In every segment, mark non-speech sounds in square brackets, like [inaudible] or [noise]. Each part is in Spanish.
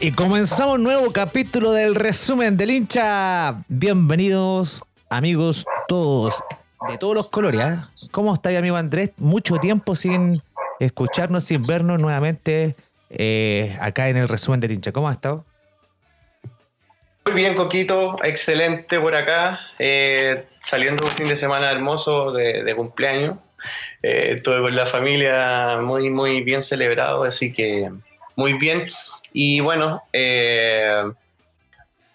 Y comenzamos un nuevo capítulo del resumen del hincha. Bienvenidos, amigos, todos, de todos los colores. ¿ah? ¿Cómo está, amigo Andrés? Mucho tiempo sin escucharnos, sin vernos nuevamente eh, acá en el resumen del hincha. ¿Cómo has estado? Muy bien, Coquito, excelente por acá. Eh, saliendo un fin de semana hermoso de, cumpleaños. Eh, estuve con la familia muy, muy bien celebrado, así que muy bien. Y bueno, eh,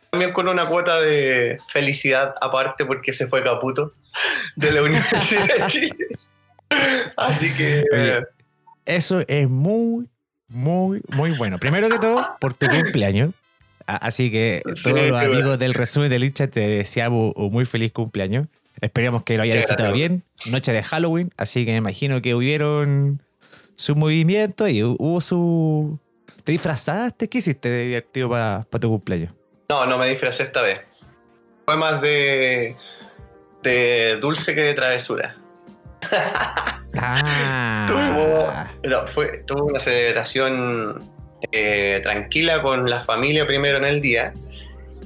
también con una cuota de felicidad aparte porque se fue Caputo [laughs] de la Universidad de Chile. [laughs] Así que... eso es muy, muy, muy bueno. Primero que todo, por tu cumpleaños. Así que todos los amigos del resumen del hincha te deseamos un muy feliz cumpleaños. Esperemos que lo haya disfrutado bien. Noche de Halloween, así que me imagino que hubieron su movimiento y hubo su, ¿Te disfrazaste? ¿Qué hiciste de divertido para tu cumpleaños? No, no me disfrazé esta vez. Fue más de, de dulce que de travesura. Ah. [laughs] tuvo, una celebración eh, tranquila con la familia primero en el día.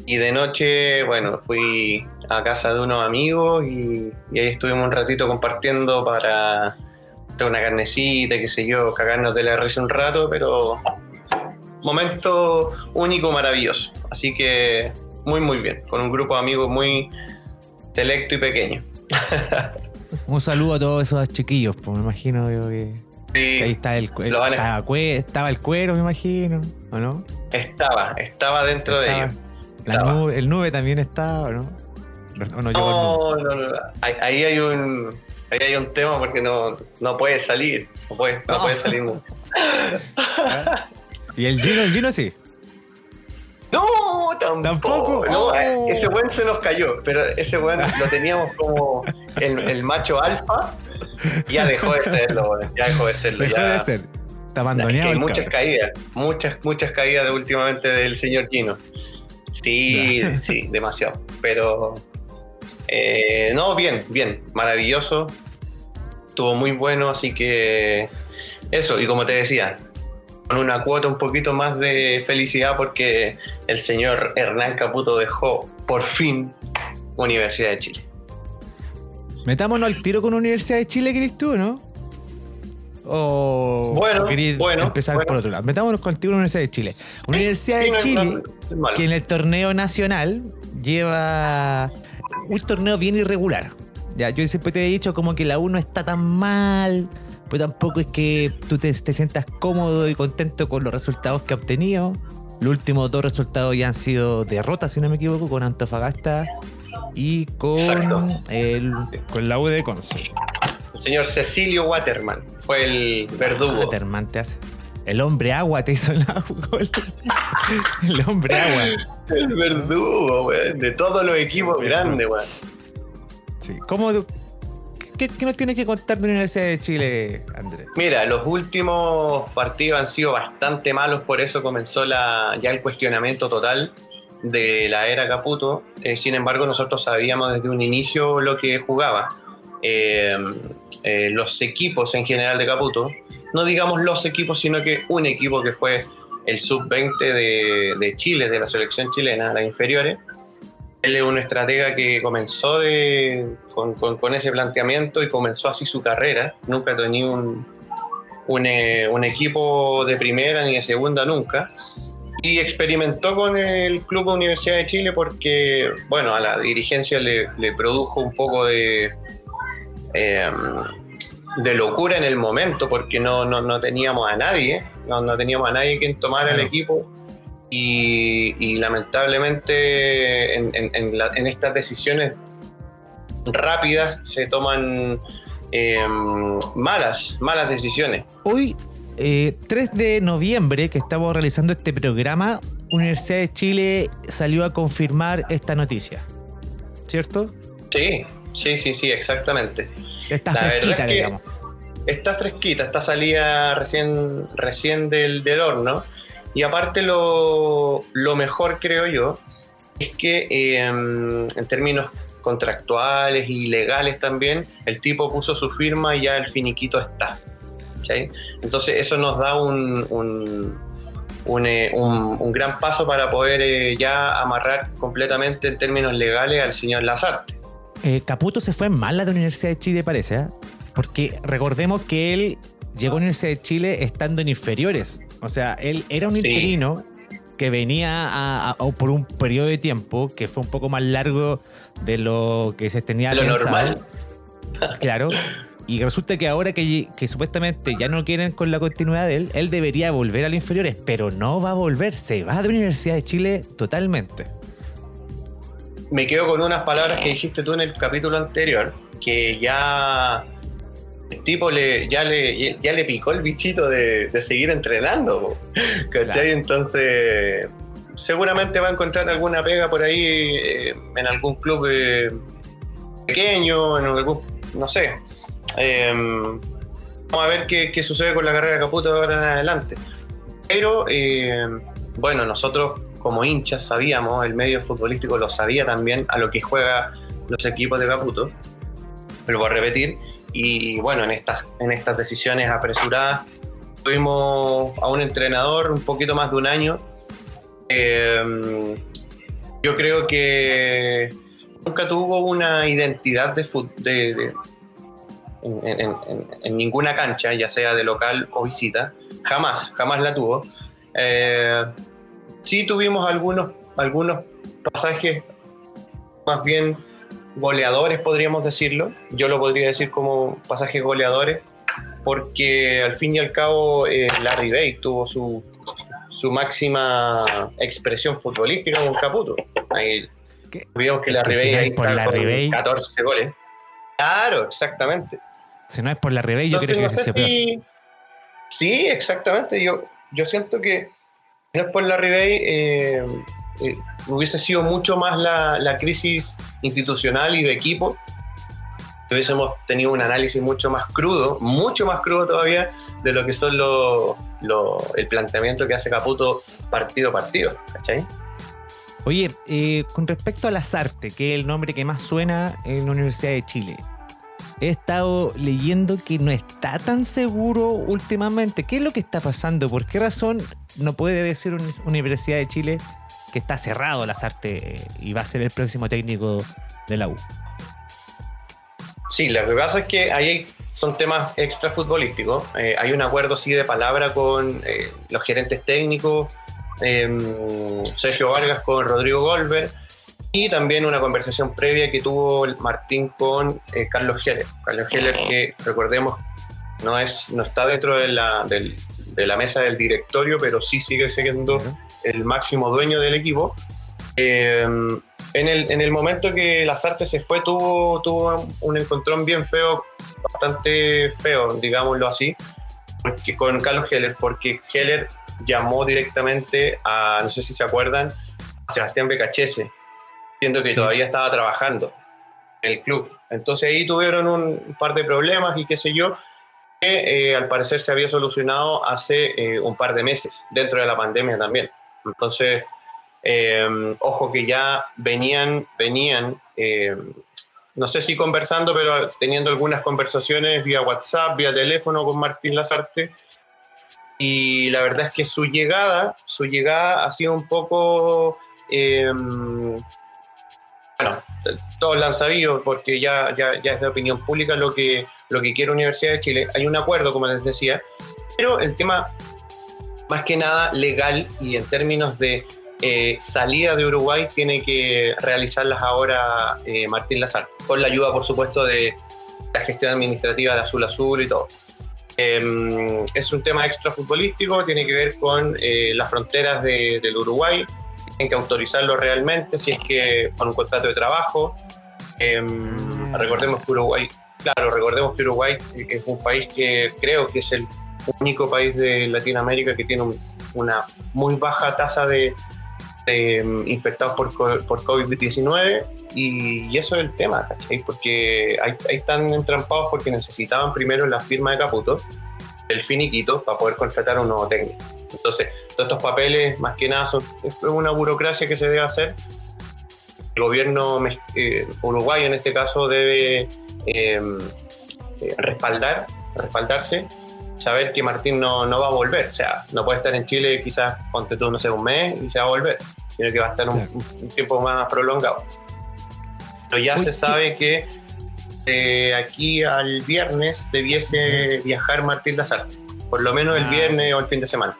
Y de noche, bueno, fui a casa de unos amigos y, y ahí estuvimos un ratito compartiendo para una carnecita, qué sé yo, cagarnos de la risa un rato, pero momento único, maravilloso. Así que muy, muy bien, con un grupo de amigos muy selecto y pequeño. [laughs] un saludo a todos esos chiquillos, pues me imagino que, ahí está el, estaba, el cuero, me imagino, ¿o no? Estaba, estaba dentro de ellos. el nube también estaba, ¿no? no, no, no, Ahí, hay un ahí hay un tema porque no, no puede salir, no puede, no puede [laughs] salir. ¿Y el Gino, el Gino sí? No, tampoco. No, oh. Ese buen se nos cayó, pero ese buen lo teníamos como el, macho alfa. Ya dejó de serlo, ya dejó de serlo. Dejó de ser. Está abandonado. Hay muchas caídas, muchas, muchas caídas de últimamente del señor Gino. Sí, sí, demasiado. Pero eh, no, bien, bien, maravilloso. Estuvo muy bueno, así que eso, y como te decía, una cuota un poquito más de felicidad porque el señor Hernán Caputo dejó por fin Universidad de Chile. Metámonos al tiro con Universidad de Chile, ¿querés tú, no? O bueno, bueno, empezar por otro lado. Metámonos con el tiro con Universidad de Chile. Universidad de Chile, que en el torneo nacional lleva un torneo bien irregular. Ya, yo siempre te he dicho como que la U no está tan mal, pues tampoco es que tú te, sientas cómodo y contento con los resultados que ha obtenido. Los últimos dos resultados ya han sido derrotas, si no me equivoco, con Antofagasta y con, el, con la U de Conce. El señor Cecilio Waterman fue el verdugo. Waterman te hace. El hombre agua te hizo la gol. [laughs] el hombre agua. El verdugo, weón. De todos los equipos grandes, weón. Sí. ¿Cómo, ¿Qué, nos tiene que contar de la Universidad de Chile, Andrés? Mira, los últimos partidos han sido bastante malos, por eso comenzó ya el cuestionamiento total de la era Caputo. Eh, sin embargo, nosotros sabíamos desde un inicio lo que jugaba. Eh, eh, los equipos en general de Caputo, no digamos los equipos, sino que un equipo que fue el sub-20 de, de Chile, de la selección chilena, las inferiores, él es un estratega que comenzó de, con, ese planteamiento y comenzó así su carrera. Nunca tenía un, eh, un, equipo de primera ni de segunda nunca. Y experimentó con el Club Universidad de Chile porque, bueno, a la dirigencia le, produjo un poco de, em, de locura en el momento porque no, no, teníamos a nadie, no, no teníamos a nadie quien tomara el equipo y, lamentablemente en, estas decisiones rápidas se toman em, malas, malas decisiones. Hoy, 3 eh, de noviembre, que estamos realizando este programa, Universidad de Chile salió a confirmar esta noticia, ¿cierto? Sí, sí, sí, sí, exactamente. Está fresquita, digamos. Está fresquita, está salida recién, recién del, del horno. Y aparte lo, mejor, creo yo, es que em, en términos contractuales y legales también, el tipo puso su firma y ya el finiquito está. Entonces eso nos da un, eh, un, gran paso para poder eh, ya amarrar completamente en términos legales al señor Lazarte. Eh, Caputo se fue en mala de la Universidad de Chile, parece, porque recordemos que él llegó a la Universidad de Chile estando en inferiores. O sea, él era un interino que venía por un periodo de tiempo que fue un poco más largo de lo que se tenía lo normal. [laughs] [laughs] Claro. Y resulta que ahora que, supuestamente ya no quieren con la continuidad de él, él debería volver a los inferiores, pero no va a volver, se va de la Universidad de Chile totalmente. Me quedo con unas palabras que dijiste tú en el capítulo anterior, que ya el tipo le, ya, le, ya le picó el bichito de, seguir entrenando, ¿cachai? Entonces, seguramente va a encontrar alguna pega por ahí eh, en algún club eh, pequeño, en algún, no sé, Em, vamos a ver qué, sucede con la carrera de Caputo de ahora en adelante. Pero em, bueno, nosotros como hinchas sabíamos, el medio futbolístico lo sabía también a lo que juega los equipos de Caputo. Lo voy a repetir. Y bueno, en estas, en estas decisiones apresuradas tuvimos a un entrenador un poquito más de un año. Em, yo creo que nunca tuvo una identidad de, de, en, ninguna cancha, ya sea de local o visita, jamás, jamás la tuvo. Eh, sí tuvimos algunos, algunos pasajes más bien goleadores, podríamos decirlo. Yo lo podría decir como pasajes goleadores, porque al fin y al cabo eh, Larry Bay tuvo su, su máxima expresión futbolística con Caputo. Ahí, vimos que Larry Bay por con 14 goles. Claro, exactamente. Si no es por la Rebey, yo creo que se si... Sí, exactamente. Yo, yo siento que no es por la Rebey, eh, eh, hubiese sido mucho más la, crisis institucional y de equipo. Hubiésemos tenido un análisis mucho más crudo, mucho más crudo todavía, de lo que son lo, el planteamiento que hace Caputo partido a partido. ¿Cachai? Oye, eh, con respecto a las artes, que es el nombre que más suena en la Universidad de Chile, he estado leyendo que no está tan seguro últimamente. ¿Qué es lo que está pasando? ¿Por qué razón no puede decir Universidad de Chile que está cerrado las artes y va a ser el próximo técnico de la U? Sí, lo que pasa es que ahí son temas extra futbolísticos. Eh, hay un acuerdo sí de palabra con eh, los gerentes técnicos, em, Sergio Vargas con Rodrigo Goldberg y también una conversación previa que tuvo Martín con eh, Carlos Heller. Carlos Heller que recordemos no, es, no está dentro de la, de la mesa del directorio, pero sí sigue siendo el máximo dueño del equipo. Eh, en, el, en el momento que Lazarte se fue, tuvo, tuvo un encontrón bien feo, bastante feo, digámoslo así, porque, con Carlos Heller, porque Heller llamó directamente a, no sé si se acuerdan, a Sebastián Becachese, siendo que todavía estaba trabajando en el club. Entonces ahí tuvieron un par de problemas y qué sé yo, que eh, al parecer se había solucionado hace eh, un par de meses, dentro de la pandemia también. Entonces, em, ojo que ya venían, venían, em, no sé si conversando, pero teniendo algunas conversaciones vía WhatsApp, vía teléfono con Martín Lazarte. Y la verdad es que su llegada, su llegada ha sido un poco em, bueno, todos la han sabido porque ya, ya, es de opinión pública lo que, lo que quiere Universidad de Chile. Hay un acuerdo, como les decía, pero el tema más que nada legal y en términos de eh, salida de Uruguay tiene que realizarlas ahora eh, Martín Lazar, con la ayuda, por supuesto, de la gestión administrativa de Azul Azul y todo. Em, es un tema extra futbolístico, tiene que ver con eh, las fronteras del Uruguay, tienen que autorizarlo realmente si es que con un contrato de trabajo. Em, ah. recordemos que Uruguay, claro, recordemos que Uruguay es un país que creo que es el único país de Latinoamérica que tiene una muy baja tasa de, em, infectados por, por COVID-19 y, eso es el tema, ¿cachai? Porque ahí, están entrampados porque necesitaban primero la firma de Caputo, el finiquito, para poder contratar un nuevo técnico. Entonces, todos estos papeles, más que nada, son es una burocracia que se debe hacer. El gobierno eh, uruguayo, en este caso, debe eh, respaldar, respaldarse saber que Martín no, no, va a volver. O sea, no puede estar en Chile quizás, ponte tú, no sé, un mes y se va a volver, sino que va a estar un, tiempo más prolongado. Pero ya se sabe que eh, aquí al viernes debiese viajar Martín Lazar, por lo menos el ah. viernes o el fin de semana.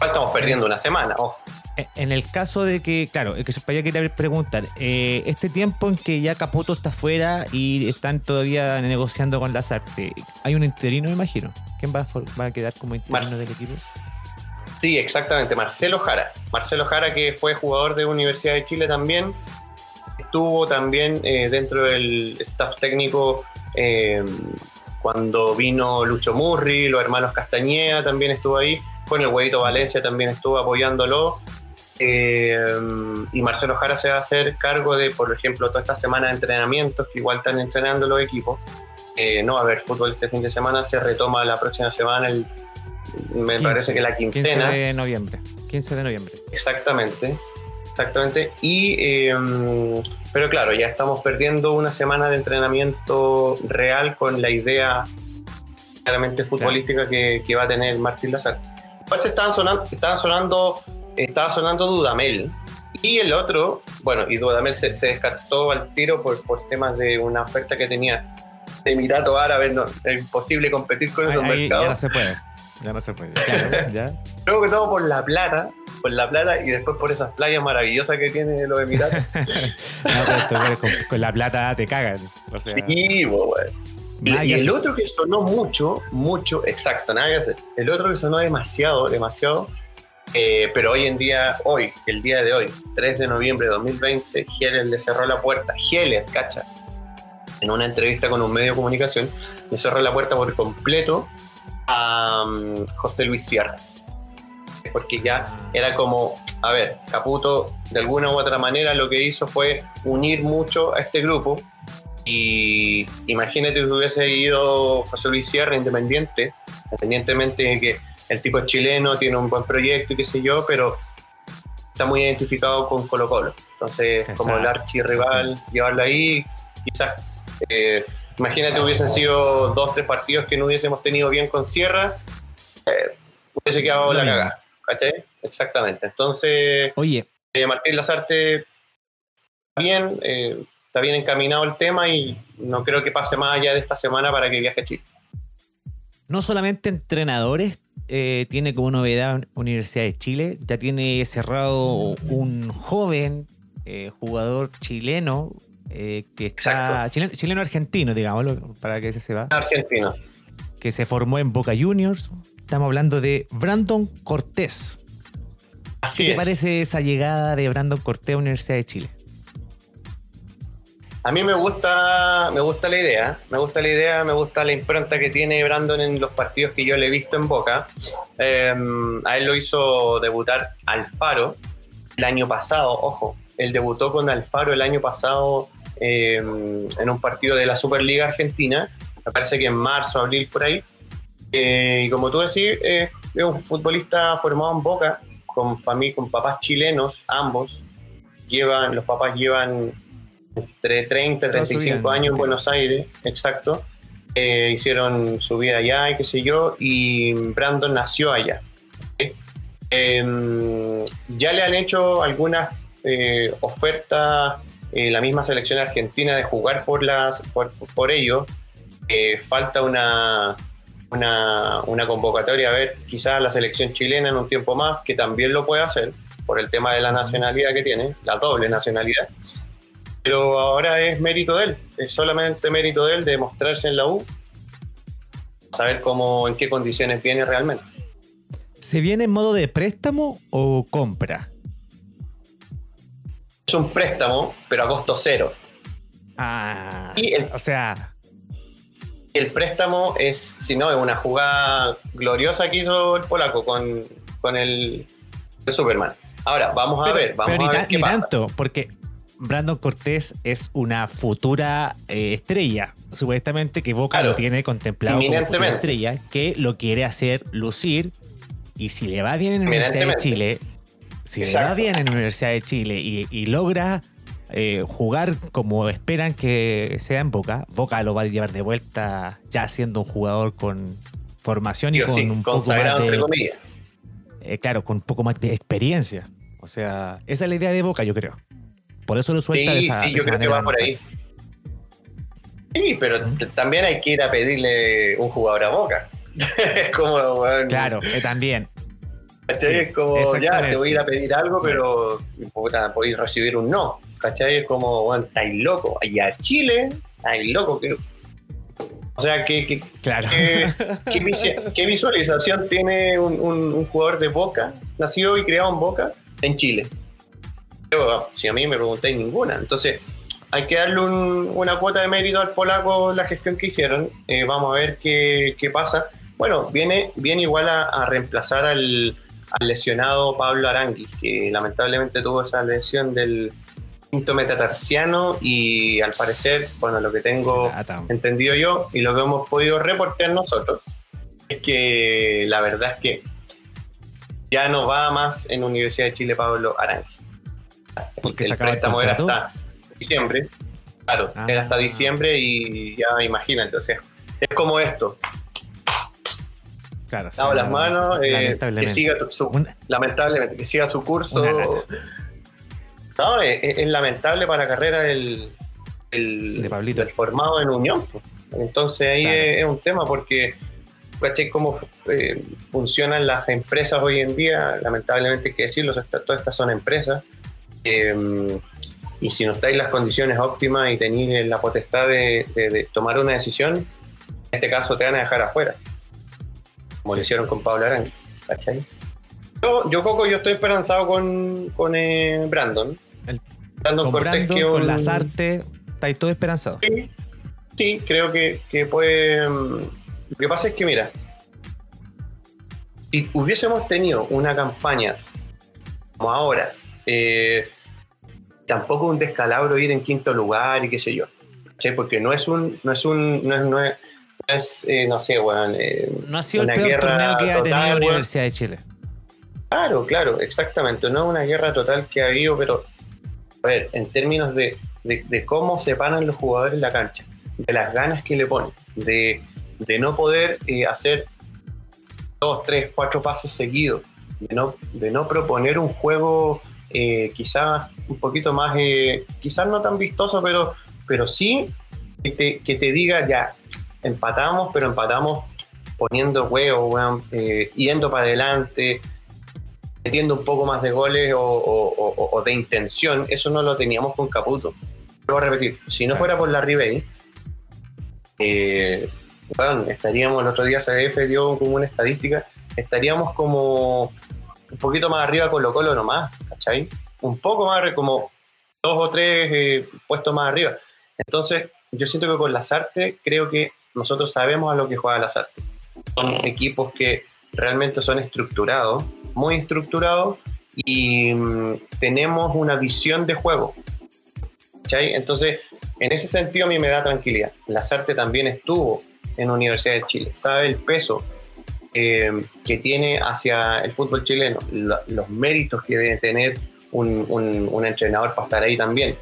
Estamos perdiendo una semana, ojo. En el caso de que, claro, que se vaya querer preguntar, eh, este tiempo en que ya Caputo está fuera y están todavía negociando con Lazarte, ¿hay un interino, me imagino? ¿Quién va a, quedar como interino del equipo? Sí, exactamente, Marcelo Jara. Marcelo Jara, que fue jugador de Universidad de Chile también, estuvo también eh, dentro del staff técnico eh, cuando vino Lucho Murri, los hermanos Castañeda también estuvo ahí, con el huevito Valencia también estuvo apoyándolo. Eh, y Marcelo Jara se va a hacer cargo de, por ejemplo, toda esta semana de entrenamientos que igual están entrenando los equipos. no va a haber fútbol este fin de semana, se retoma la próxima semana, el, me parece que la quincena. 15 de noviembre. 15 de noviembre. Exactamente. Exactamente. Y, em, pero claro, ya estamos perdiendo una semana de entrenamiento real con la idea claramente futbolística que, va a tener Martín Lazar. Igual estaban sonando, estaban sonando, estaba sonando Dudamel. Y el otro, bueno, y Dudamel se, descartó al tiro por, por temas de una oferta que tenía de Emirato Árabe. No, es imposible competir con esos mercados. Ya no se puede. Ya no se puede. [laughs] ya. Luego que todo por la plata, por la plata y después por esas playas maravillosas que tiene los Emiratos. [laughs] no, con, la plata te cagan. sí, bueno. Y, el otro que sonó mucho, mucho, exacto, nada que hacer. El otro que sonó demasiado, demasiado, eh, pero hoy en día, hoy, el día de hoy, 3 de noviembre de 2020, Heller le cerró la puerta. Heller, cacha, en una entrevista con un medio de comunicación, le cerró la puerta por completo a um, José Luis Sierra porque ya era como, a ver, Caputo de alguna u otra manera lo que hizo fue unir mucho a este grupo y imagínate que hubiese ido José Luis Sierra independiente, independientemente de que el tipo es chileno, tiene un buen proyecto y qué sé yo, pero está muy identificado con Colo Colo. Entonces, como el archirrival, llevarlo ahí, quizás, eh, imagínate hubiesen sido dos, tres partidos que no hubiésemos tenido bien con Sierra, eh, hubiese quedado la cagada. ¿cachai? Exactamente. Entonces, Oye. Eh, Martín Lazarte está bien, eh, está bien encaminado el tema y no creo que pase más allá de esta semana para que viaje a Chile. No solamente entrenadores eh, tiene como novedad Universidad de Chile, ya tiene cerrado un joven jugador chileno que está chileno, argentino, digámoslo, para que se sepa. Argentino. Que se formó en Boca Juniors, Estamos hablando de Brandon Cortés. ¿Qué te parece esa llegada de Brandon Cortés a la Universidad de Chile? A mí me gusta, me gusta la idea, me gusta la idea, me gusta la impronta que tiene Brandon en los partidos que yo le he visto en Boca. Em, a él lo hizo debutar Alfaro el año pasado, ojo, él debutó con Alfaro el año pasado em, en un partido de la Superliga Argentina, me parece que en marzo, abril por ahí, eh, y como tú decís, eh, es un futbolista formado en Boca, con familia, con papás chilenos, ambos. Llevan, los papás llevan entre 30 y 35 años en Buenos Aires, exacto. Eh, hicieron su vida allá y qué sé yo, y Brandon nació allá. Em, ya le han hecho algunas ofertas la misma selección argentina de jugar por, las, por, por ellos. falta una, una, convocatoria a ver quizás la selección chilena en un tiempo más, que también lo puede hacer por el tema de la nacionalidad que tiene, la doble nacionalidad. Pero ahora es mérito de él, es solamente mérito de él de mostrarse en la U, saber cómo, en qué condiciones viene realmente. ¿Se viene en modo de préstamo o compra? Es un préstamo, pero a costo cero. Ah, o sea, el préstamo es, si no, es una jugada gloriosa que hizo el polaco con, con el, Superman. Ahora, vamos a ver, vamos a ver qué tanto, porque Brandon Cortés es una futura eh, estrella, supuestamente que Boca lo tiene contemplado como futura estrella, que lo quiere hacer lucir, y si le va bien en la Universidad de Chile, si le va bien en la Universidad de Chile y logra eh, jugar como esperan que sea en Boca, Boca lo va a llevar de vuelta ya siendo un jugador con formación y con un poco más de. Eh, claro, con un poco más de experiencia. O sea, esa es la idea de Boca, yo creo. Por eso lo suelta de esa, sí, yo creo que va por ahí. Sí, pero también hay que ir a pedirle un jugador a Boca. es [laughs] como, Claro, eh, también. es como, ya, te voy a ir a pedir algo, pero puta, podéis recibir un no. ¿Cachai? Es como, bueno, estáis loco. Y a Chile, estáis loco. Que... O sea, ¿qué, claro. [laughs] qué, visualización tiene un, jugador de Boca, nacido y criado en Boca, en Chile? Si a mí me preguntáis ninguna. Entonces, hay que darle una cuota de mérito al polaco la gestión que hicieron. Eh, vamos a ver qué, pasa. Bueno, viene, viene igual a, reemplazar al, lesionado Pablo Arangui, que lamentablemente tuvo esa lesión del quinto metatarsiano y al parecer, bueno, lo que tengo entendido yo y lo que hemos podido reportar nosotros es que la verdad es que ya no va más en Universidad de Chile Pablo Arangui. Porque se acaba el hasta diciembre. Claro, era hasta ah. diciembre y ya imagínate, o sea, es como esto. Claro, Dado las manos, eh, que siga su, lamentablemente, que siga su curso. No, es, lamentable para la carrera del, de formado en Unión. Entonces ahí es, un tema porque ¿cachai? Cómo eh, funcionan las empresas hoy en día, lamentablemente hay que decirlo, todas estas son empresas. Eh, y si no estáis en las condiciones óptimas y tenéis la potestad de, tomar una decisión, en este caso te van a dejar afuera. Como lo hicieron con Pablo Arangui. ¿Cachai? Yo, yo, Coco, yo estoy esperanzado con, con eh, Brandon. Brandon con Cortés, Brandon, con las artes, estáis todo esperanzado. Sí, creo que, que puede. Mm, lo que pasa es que, mira, si hubiésemos tenido una campaña como ahora, eh, tampoco un descalabro ir en quinto lugar y qué sé yo. Porque no es un, no es un, no es, no es, eh, no sé, bueno, eh, No ha sido el peor torneo que ha tenido la Universidad de Chile. Claro, claro, exactamente. No es una guerra total que ha habido, pero a ver, en términos de, de, cómo se paran los jugadores en la cancha, de las ganas que le ponen, de, de no poder eh, hacer dos, tres, cuatro pases seguidos, de no, de no proponer un juego eh, quizás un poquito más, eh, quizás no tan vistoso, pero, pero sí que te, diga, ya, empatamos, pero empatamos poniendo huevos, eh, yendo para adelante, metiendo un poco más de goles o, de intención. Eso no lo teníamos con Caputo. Voy a repetir, si no fuera por la Ribey, bueno, estaríamos, el otro día CDF dio como una estadística, estaríamos como un poquito más arriba con Colo Colo nomás, Un poco más, como dos o tres eh, puestos más arriba. Entonces, yo siento que con las artes creo que nosotros sabemos a lo que juega las artes. Son equipos que realmente son estructurados, muy estructurados, y mm, tenemos una visión de juego. ¿cachai? Entonces, en ese sentido a mí me da tranquilidad. Las artes también estuvo en la Universidad de Chile, sabe el peso eh, que tiene hacia el fútbol chileno, los méritos que debe tener un, entrenador para estar ahí también.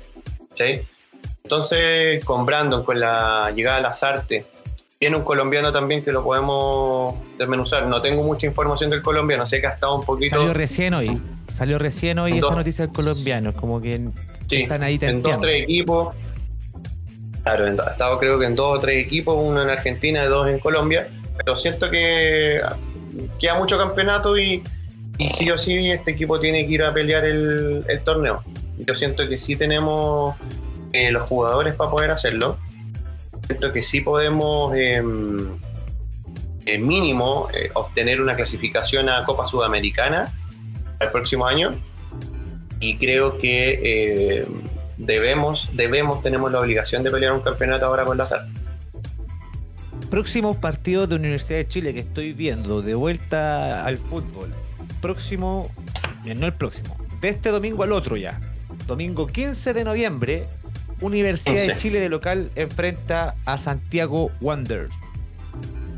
Entonces, con Brandon, con la llegada de las artes, tiene un colombiano también que lo podemos desmenuzar. No tengo mucha información del colombiano, sé que ha estado un poquito. Salió recién hoy, salió recién hoy esa noticia del colombiano, como que están ahí En dos tres equipos. Claro, ha estado creo que en dos o tres equipos, uno en Argentina y dos en Colombia pero siento que queda mucho campeonato y, sí o sí este equipo tiene que ir a pelear el, torneo. Yo siento que sí tenemos eh, los jugadores para poder hacerlo. Siento que sí podemos, em, eh, mínimo, eh, obtener una clasificación a Copa Sudamericana el próximo año. Y creo que debemos, debemos, tenemos la obligación de pelear un campeonato ahora con la SAR próximos partidos de Universidad de Chile que estoy viendo de vuelta al fútbol. Próximo, no el próximo, de este domingo al otro ya. Domingo 15 de noviembre, Universidad de Chile de local enfrenta a Santiago Wander.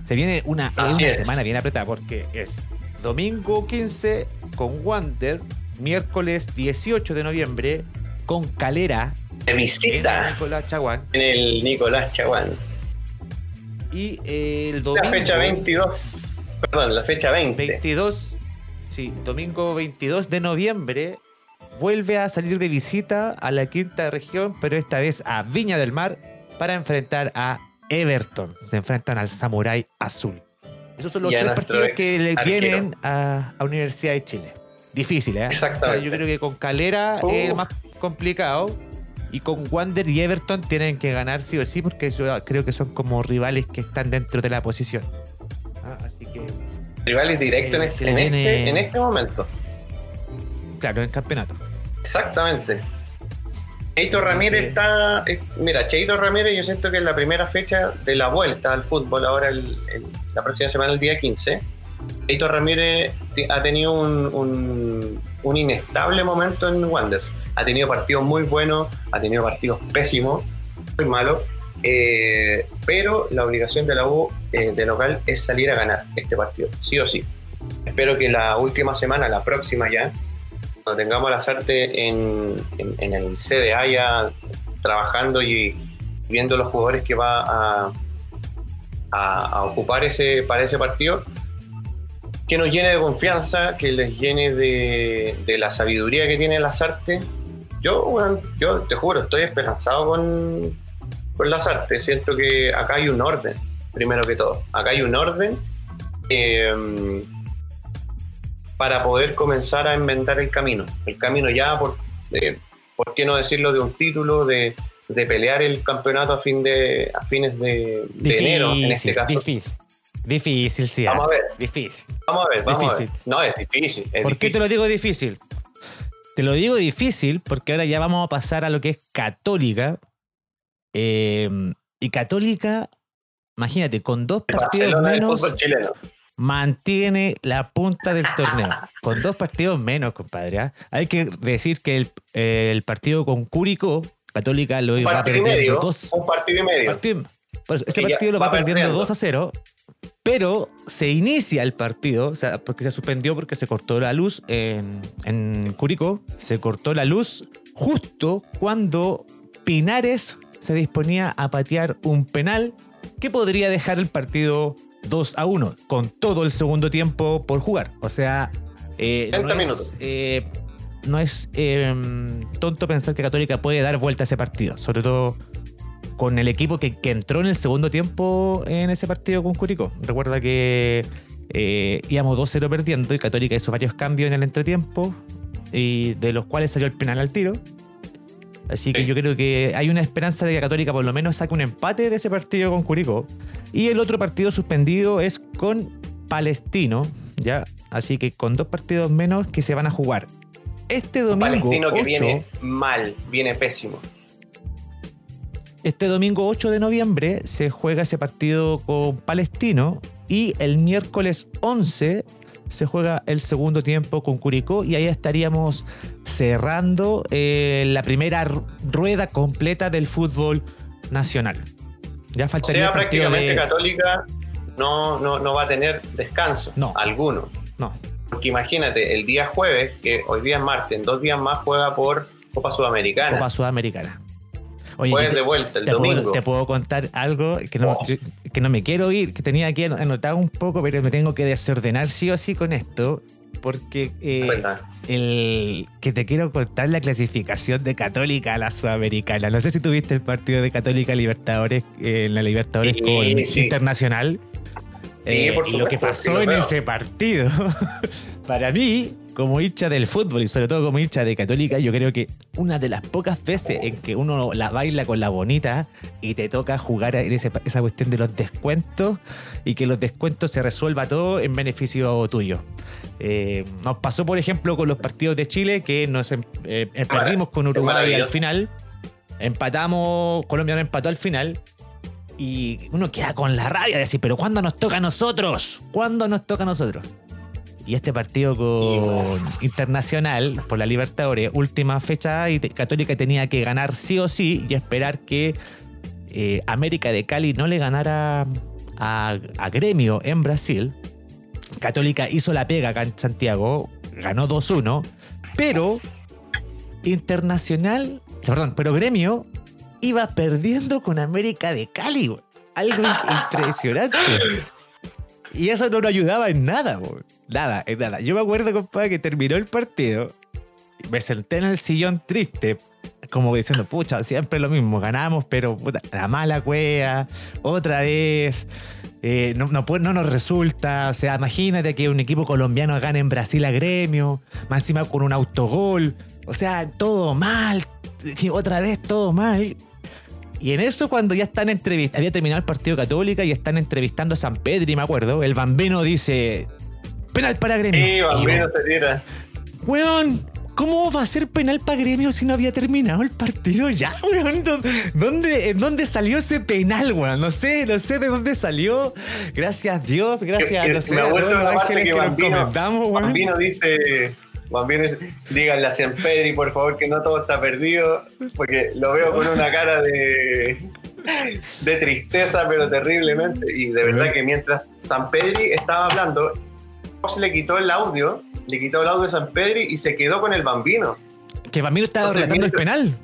Se viene una, semana bien apretada porque es domingo 15 con Wander, miércoles 18 de noviembre con Calera. De visita. En el Nicolás Chaguán. En el Nicolás Chaguán Y el domingo. La fecha 22. Perdón, la fecha 20. 22. Sí, domingo 22 de noviembre vuelve a salir de visita a la quinta región, pero esta vez a Viña del Mar para enfrentar a Everton. Se enfrentan al Samurai Azul. Esos son los tres partidos que le vienen a, Universidad de Chile. Difícil, ¿eh? Exactamente. yo creo que con Calera es más complicado. Y con Wander y Everton tienen que ganar sí o sí, porque yo creo que son como rivales que están dentro de la posición. Ah, así que. Rivales directos en, eh, este, este, en este momento. Claro, en el campeonato. Exactamente. Cheito Ramírez está. Eh, mira, Cheito Ramírez, yo siento que es la primera fecha de la vuelta al fútbol, ahora la próxima semana, el día 15. Cheito Ramírez ha tenido un, inestable momento en Wander. Ha tenido partidos muy buenos, ha tenido partidos pésimos, muy malos. Eh, pero la obligación de la U eh, de local es salir a ganar este partido, sí o sí. Espero que la última semana, la próxima ya, cuando tengamos la Sarte en, el CDA trabajando y viendo los jugadores que va a, ocupar ese, para ese partido, que nos llene de confianza, que les llene de, la sabiduría que tiene Lazarte. Yo, yo te juro, estoy esperanzado con, con Lazarte. Siento que acá hay un orden, primero que todo. Acá hay un orden. Eh, para poder comenzar a inventar el camino. El camino ya, por, ¿por qué no decirlo de un título, de, pelear el campeonato a, fin de, a fines de, enero, en este caso? Difícil. Difícil, sí. Vamos a ver. Difícil. Vamos a ver, vamos difícil. No, es difícil. ¿Por qué te lo digo difícil? Te lo digo difícil porque ahora ya vamos a pasar a lo que es Católica. Eh, y Católica, imagínate, con dos partidos menos mantiene la punta del [laughs] torneo. Con dos partidos menos, compadre. ¿ah? Hay que decir que el, partido con Curicó, Católica lo iba perdiendo dos. Un partido y medio. Pues, ese partido lo va, perdiendo 2 a 0, pero se inicia el partido, o sea, porque se suspendió porque se cortó la luz en, en Curicó, se cortó la luz justo cuando Pinares se disponía a patear un penal que podría dejar el partido 2 a 1, con todo el segundo tiempo por jugar. O sea, eh, no, Es, eh, no es em, tonto pensar que Católica puede dar vuelta a ese partido, sobre todo con el equipo que, entró en el segundo tiempo en ese partido con Curicó. Recuerda que eh, íbamos 2-0 perdiendo y Católica hizo varios cambios en el entretiempo, y de los cuales salió el penal al tiro. Así que yo creo que hay una esperanza de que Católica por lo menos saque un empate de ese partido con Curicó. Y el otro partido suspendido es con Palestino, ¿ya? Así que con dos partidos menos que se van a jugar. Este domingo. Palestino que viene mal, viene pésimo. Este domingo 8 de noviembre se juega ese partido con Palestino y el miércoles 11 se juega el segundo tiempo con Curicó y ahí estaríamos cerrando eh, la primera rueda completa del fútbol nacional. Ya faltaría. O sea, prácticamente Católica no, no, va a tener descanso no, alguno. No. Porque imagínate, el día jueves, que hoy día es martes, en dos días más juega por Copa Sudamericana. Copa Sudamericana. Oye, de vuelta el te domingo. Puedo, te puedo contar algo que no, oh. que no me quiero ir, que tenía aquí anotado un poco, pero me tengo que desordenar sí o sí con esto. Porque eh, el que te quiero contar la clasificación de Católica a la Sudamericana. No sé si tuviste el partido de Católica Libertadores eh, en la Libertadores con Internacional. Sí, eh, por y lo que pasó en ese partido. [laughs] Para mí, como hincha del fútbol y sobre todo como hincha de Católica, yo creo que una de las pocas veces en que uno la baila con la bonita y te toca jugar en esa cuestión de los descuentos y que los descuentos se resuelva todo en beneficio tuyo. Eh, nos pasó, por ejemplo, con los partidos de Chile que nos em, eh, perdimos con Uruguay al final, empatamos, Colombia no empató al final y uno queda con la rabia de decir, pero ¿cuándo nos toca a nosotros? ¿Cuándo nos toca a nosotros? Y este partido con Internacional por la Libertadores, última fecha, y Católica tenía que ganar sí o sí y esperar que eh, América de Cali no le ganara a, Gremio en Brasil. Católica hizo la pega acá en Santiago, ganó 2-1, pero Internacional, perdón, pero Gremio iba perdiendo con América de Cali. Algo [laughs] impresionante. Y eso no nos ayudaba en nada, nada, en nada. Yo me acuerdo, compadre, que terminó el partido, me senté en el sillón triste, como diciendo, pucha, siempre lo mismo, ganamos, pero puta, la mala cueva, otra vez, eh, no, no, no, nos resulta. O sea, imagínate que un equipo colombiano gane en Brasil a gremio, más encima con un autogol. O sea, todo mal, otra vez todo mal. Y en eso, cuando ya están entrevistando, había terminado el partido Católica y están entrevistando a San Pedro, y me acuerdo, el bambino dice: penal para gremio. Sí, bambino se tira. Weón, ¿Cómo va a ser penal para gremio si no había terminado el partido ya, weón? ¿Dónde, ¿Dónde salió ese penal, weón? No sé, no sé de dónde salió. Gracias a Dios, gracias a, no a todos los ángeles que, que nos comentamos, weón. Bambino dice Bambino, díganle a San Pedri, por favor, que no todo está perdido, porque lo veo con una cara de, de tristeza, pero terriblemente. Y de verdad que mientras San Pedri estaba hablando, se le quitó el audio, le quitó el audio de San Pedri y se quedó con el Bambino. Que Bambino estaba relatando el penal.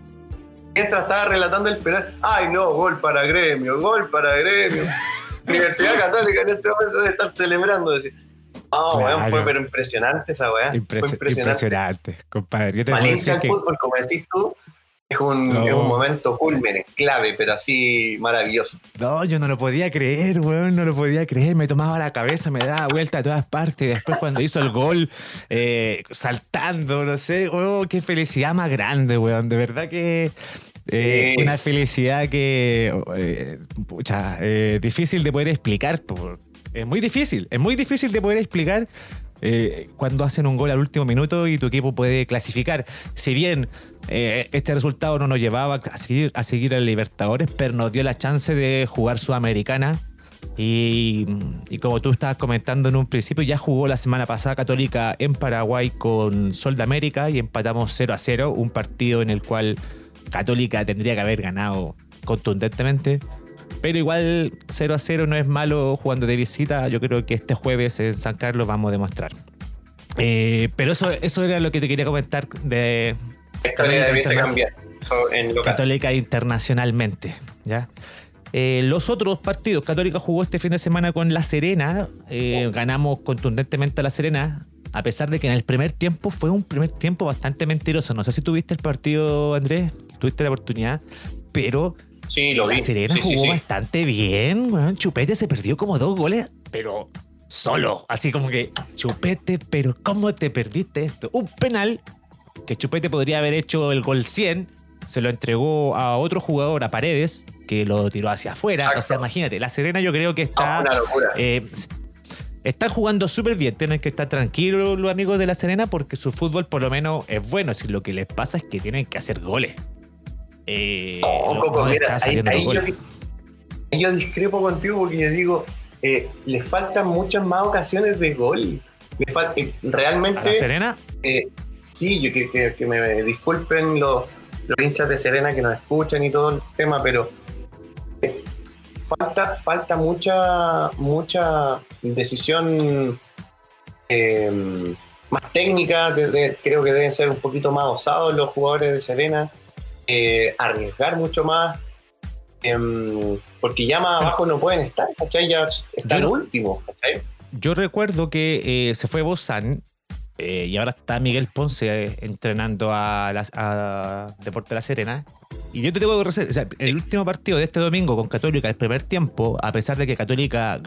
Mientras estaba relatando el penal, ay no, gol para gremio, gol para gremio. [laughs] Universidad Católica en este momento debe estar celebrando. Decir, Ah, fue pero impresionante esa weá. impresionante. impresionante. compadre. Yo te Valencia al fútbol, como decís tú, es un, es un momento culmen, clave, pero así maravilloso. No, yo no lo podía creer, weón, no lo podía creer. Me tomaba la cabeza, me daba vuelta a todas partes. Después cuando hizo el gol, eh, saltando, no sé, oh, qué felicidad más grande, weón. De verdad que... Eh, una felicidad que, eh, pucha, difícil de poder explicar. Por, es muy difícil, es muy difícil de poder explicar eh, cuando hacen un gol al último minuto y tu equipo puede clasificar. Si bien eh, este resultado no nos llevaba a seguir, a seguir a Libertadores, pero nos dio la chance de jugar Sudamericana. Y, y, como tú estabas comentando en un principio, ya jugó la semana pasada Católica en Paraguay con Sol de América y empatamos 0 a 0, un partido en el cual Católica tendría que haber ganado contundentemente. Pero igual 0 a 0 no es malo jugando de visita. Yo creo que este jueves en San Carlos vamos a demostrar. Eh, pero eso, eso era lo que te quería comentar de Católica, cambiar Católica internacionalmente. ¿ya? Eh, los otros partidos, Católica jugó este fin de semana con La Serena, eh, ganamos contundentemente a La Serena, a pesar de que en el primer tiempo fue un primer tiempo bastante mentiroso. No sé si tuviste el partido, Andrés, tuviste la oportunidad, pero Sí, lo la Serena jugó bastante bien, Chupete se perdió como dos goles, pero solo. Así como que, Chupete, pero ¿cómo te perdiste esto? Un penal que Chupete podría haber hecho el gol 100, se lo entregó a otro jugador, a Paredes, que lo tiró hacia afuera. O sea, imagínate, la Serena yo creo que está... Eh, están jugando súper bien, tienen que estar tranquilos los amigos de La Serena porque su fútbol por lo menos es bueno. Si lo que les pasa es que tienen que hacer goles. Eh, ahí, yo, discrepo contigo porque yo digo, eh, le faltan muchas más ocasiones de gol. Eh, realmente. la Serena? Eh, sí, yo que, que, me disculpen los, hinchas de Serena que nos escuchan y todo el tema, pero falta, falta mucha, mucha decisión más técnica. creo que deben ser un poquito más osados los jugadores de Serena. Eh, arriesgar mucho más, em, porque ya más abajo no pueden estar, ¿cachai? Ya están últimos, ¿cachai? Yo recuerdo que eh, se fue Bozán eh, y ahora está Miguel Ponce entrenando a, las, a Deporte La Serena. Y yo te tengo que o sea, el último partido de este domingo con Católica, el primer tiempo, a pesar de que Católica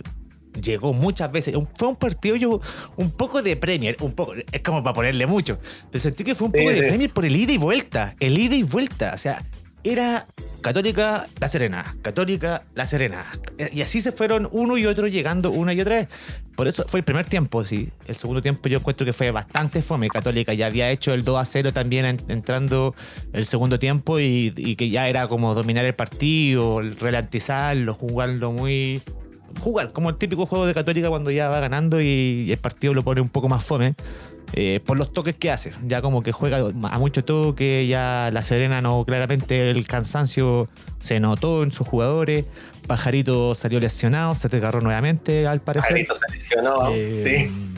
llegó muchas veces. Fue un partido yo un poco de Premier, un poco, es como para ponerle mucho. Pero sentí que fue un poco de Premier por el ida y vuelta, el ida y vuelta. O sea, era Católica, La Serena, Católica, La Serena. Y así se fueron uno y otro llegando una y otra vez. Por eso fue el primer tiempo, sí. El segundo tiempo yo encuentro que fue bastante fome. Católica ya había hecho el 2 a 0 también entrando el segundo tiempo y, y que ya era como dominar el partido, relantizarlo, jugarlo muy jugar, como el típico juego de Católica cuando ya va ganando y, el partido lo pone un poco más fome. Eh, por los toques que hace, ya como que juega a mucho toque, ya la Serena no, claramente el cansancio se notó en sus jugadores, Pajarito salió lesionado, se desgarró nuevamente al parecer. Pajarito se lesionó, eh, sí.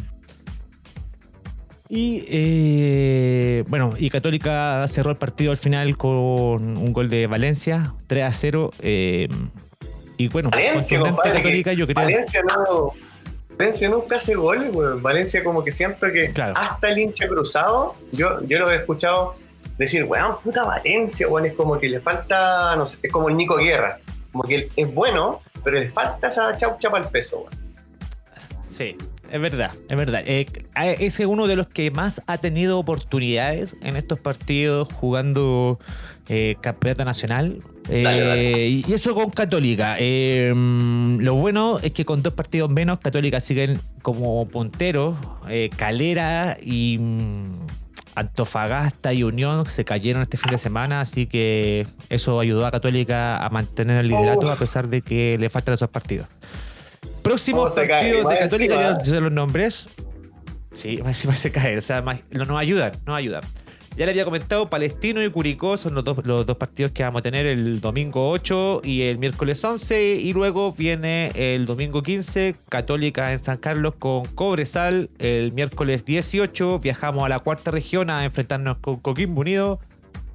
Y eh, bueno, y Católica cerró el partido al final con un gol de Valencia, 3 a 0 Y bueno, Valencia, Católica, yo creo. Valencia no. Valencia nunca hace goles, güey. Valencia como que siento que hasta el hincha cruzado, yo, yo lo he escuchado decir, weón, puta Valencia, weón, es como que le falta, no sé, es como el Nico Guerra, como que es bueno, pero le falta esa chaucha para el peso, weón. Sí, es verdad, es verdad. Eh, es uno de los que más ha tenido oportunidades en estos partidos jugando eh, campeonato nacional. Eh, y eso con Católica. lo bueno es que con dos partidos menos, Católica siguen como punteros. Calera y mm, Antofagasta y Unión se cayeron este fin de semana, así que eso ayudó a Católica a mantener el liderato a pesar de que le faltan esos partidos. Próximos partidos de Católica, yo los nombres. Sí, más se cae. O sea, no nos ayudan, nos ayudan. Ya le había comentado, Palestino y Curicó son los dos, los dos partidos que vamos a tener el domingo 8 y el miércoles 11. Y luego viene el domingo 15, Católica en San Carlos con Cobresal. El miércoles 18 viajamos a la cuarta región a enfrentarnos con Coquimbo Unido.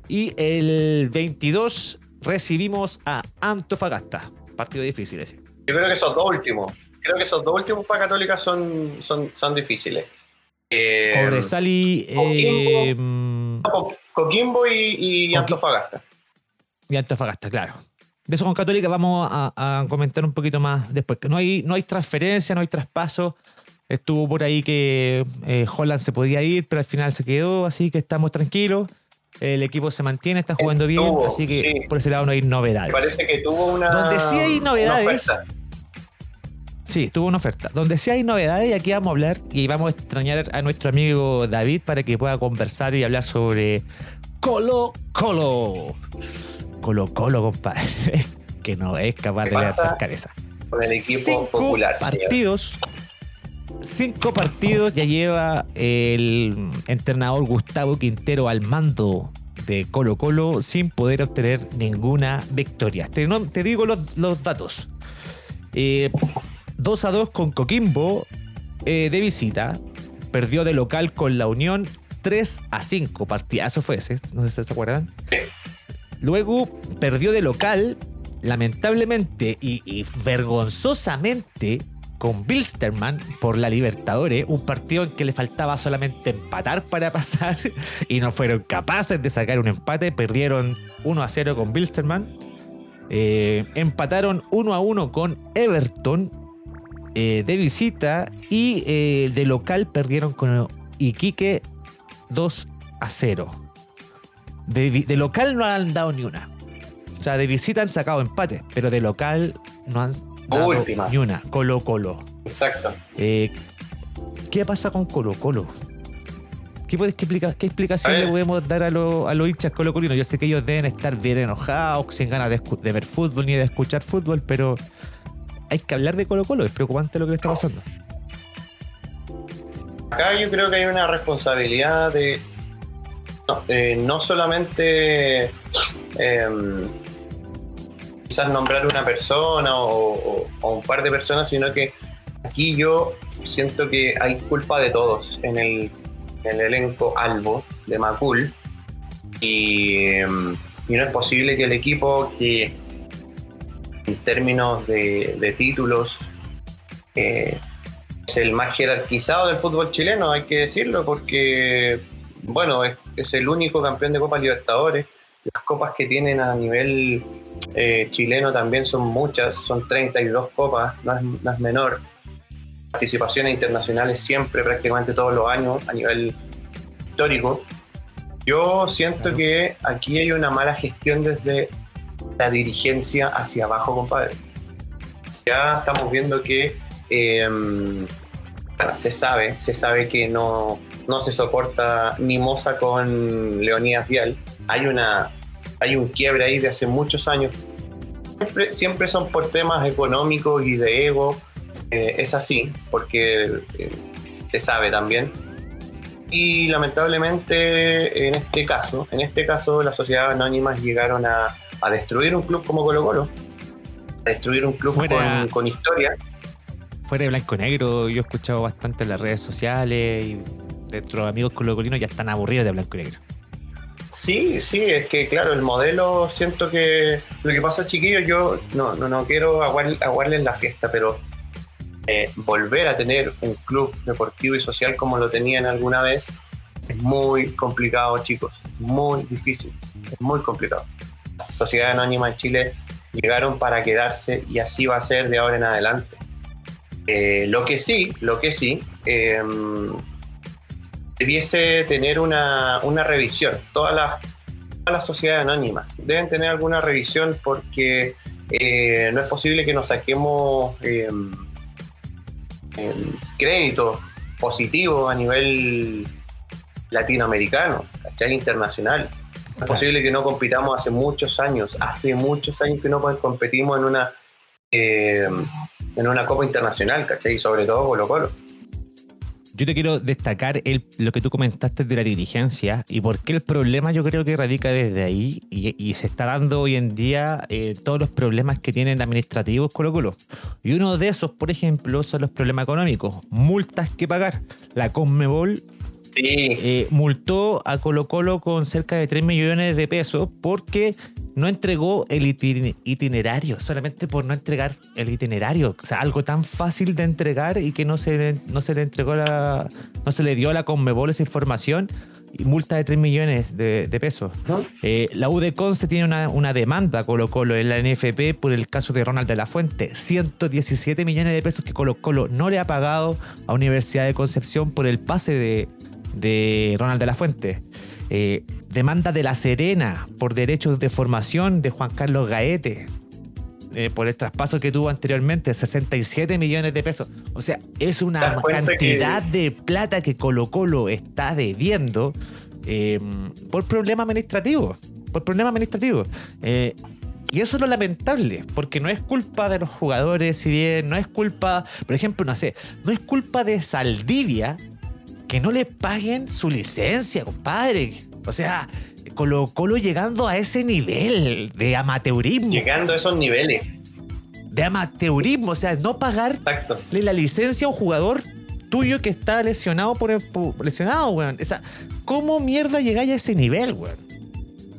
Y el 22 recibimos a Antofagasta. Partido difícil ese. Yo creo que esos dos últimos. Creo que esos dos últimos para Católica son, son, son difíciles. Eh, Cobresal y. Eh, Coquimbo y, Antofagasta. Y Antofagasta, claro. De eso con Católica vamos a, comentar un poquito más después. No hay, no hay transferencia, no hay traspaso. Estuvo por ahí que eh, Holland se podía ir, pero al final se quedó, así que estamos tranquilos. El equipo se mantiene, está jugando bien, así que por ese lado no hay novedades. Parece que tuvo una. Donde sí hay novedades. Sí, tuvo una oferta. Donde sí hay novedades, y aquí vamos a hablar y vamos a extrañar a nuestro amigo David para que pueda conversar y hablar sobre Colo Colo. Colo Colo, compadre. [laughs] que no es capaz de levantar cabeza. Con el equipo cinco popular. Partidos. Cinco partidos ya lleva el entrenador Gustavo Quintero al mando de Colo Colo sin poder obtener ninguna victoria. Te, te digo los, los datos. Eh, 2 a 2 con Coquimbo eh, de visita. Perdió de local con la Unión 3 a 5. Partidazo fue ese, no sé si se acuerdan. Luego perdió de local, lamentablemente y, vergonzosamente, con Bilsterman por la Libertadores, un partido en que le faltaba solamente empatar para [laughs] pasar y no fueron capaces de sacar un empate, perdieron 1 a 0 con Bilsterman, eh, empataron 1 a 1 con Everton eh, de visita y eh, de local perdieron con Iquique 2 a 0. De, local no han dado ni una. O sea, de visita han sacado empate, pero de local no han dado ni una. Colo Colo. Exacto. Eh, ¿Qué pasa con Colo Colo? ¿Qué, explicar, ¿Qué explicación le podemos dar a, los hinchas colocolinos? Yo sé que ellos deben estar bien enojados, sin ganas de ver fútbol ni de escuchar fútbol, pero hay que hablar de Colo Colo, es preocupante lo que le está pasando. Acá yo creo que hay una responsabilidad de no, eh, solamente em, quizás nombrar una persona o, un par de personas, sino que aquí yo siento que hay culpa de todos en el, elenco Albo de Macul y, em, y no es posible que el equipo que en términos de, títulos, eh, es el más jerarquizado del fútbol chileno, hay que decirlo, porque, bueno, es, el único campeón de Copa Libertadores. Las copas que tienen a nivel eh, chileno también son muchas, son 32 copas, no es, menor. Participaciones internacionales siempre, prácticamente todos los años, a nivel histórico. Yo siento que aquí hay una mala gestión desde la dirigencia hacia abajo, compadre. Ya estamos viendo que em, se sabe, se sabe que no, no se soporta ni Moza con Leonidas Vial. Hay una hay un quiebre ahí de hace muchos años. Siempre, son por temas económicos y de ego. Eh, es así, porque eh, se sabe también. Y lamentablemente en este caso, en este caso las sociedades anónimas llegaron a, a destruir un club como Colo Colo, a destruir un club con, historia. Fuera de blanco negro, yo he escuchado bastante en las redes sociales y nuestros amigos colocolinos ya están aburridos de blanco y negro. Sí, sí, es que claro, el modelo siento que lo que pasa, chiquillos, yo no, no, no quiero aguarles la fiesta, pero eh, volver a tener un club deportivo y social como lo tenían alguna vez es muy complicado, chicos, muy difícil, es muy complicado. Sociedad anónima en Chile llegaron para quedarse y así va a ser de ahora en adelante. Eh, lo que sí, lo que sí, em, debiese tener una, revisión. Todas las, todas sociedades anónimas deben tener alguna revisión porque eh, no es posible que nos saquemos em, em, crédito positivo a nivel latinoamericano, ¿cachai? Internacional. Es posible que no compitamos hace muchos años, hace muchos años que no competimos en una, em, en una Copa Internacional, ¿cachai? Y sobre todo Colo Colo. Yo te quiero destacar el, lo que tú comentaste de la dirigencia y por qué el problema yo creo que radica desde ahí y, se está dando hoy en día eh, todos los problemas que tienen administrativos Colo Colo. Y uno de esos, por ejemplo, son los problemas económicos, multas que pagar. La Conmebol eh, multó a Colo Colo con cerca de 3 millones de pesos porque no entregó el itinerario, solamente por no entregar el itinerario. O sea, algo tan fácil de entregar y que no se, le, no se le entregó la. no se le dio a la Conmebol esa información y multa de 3 millones de, pesos. Eh, la UDECONCE tiene una, una, demanda Colo Colo en la NFP por el caso de Ronald de la Fuente. 117 millones de pesos que Colo Colo no le ha pagado a Universidad de Concepción por el pase de, de Ronald de la Fuente. Eh, demanda de La Serena por derechos de formación de Juan Carlos Gaete. Eh, por el traspaso que tuvo anteriormente, 67 millones de pesos. O sea, es una cantidad de plata que Colo Colo está debiendo em, por problema administrativo. Por problema administrativo. Eh, y eso es lo lamentable, porque no es culpa de los jugadores, si bien no es culpa, por ejemplo, no sé, no es culpa de Saldivia que no le paguen su licencia, compadre. O sea, Colo Colo llegando a ese nivel de amateurismo. Llegando a esos niveles. De amateurismo, o sea, no pagarle la licencia a un jugador tuyo que está lesionado por el lesionado, weón. O sea, ¿cómo mierda llegáis a ese nivel, weón?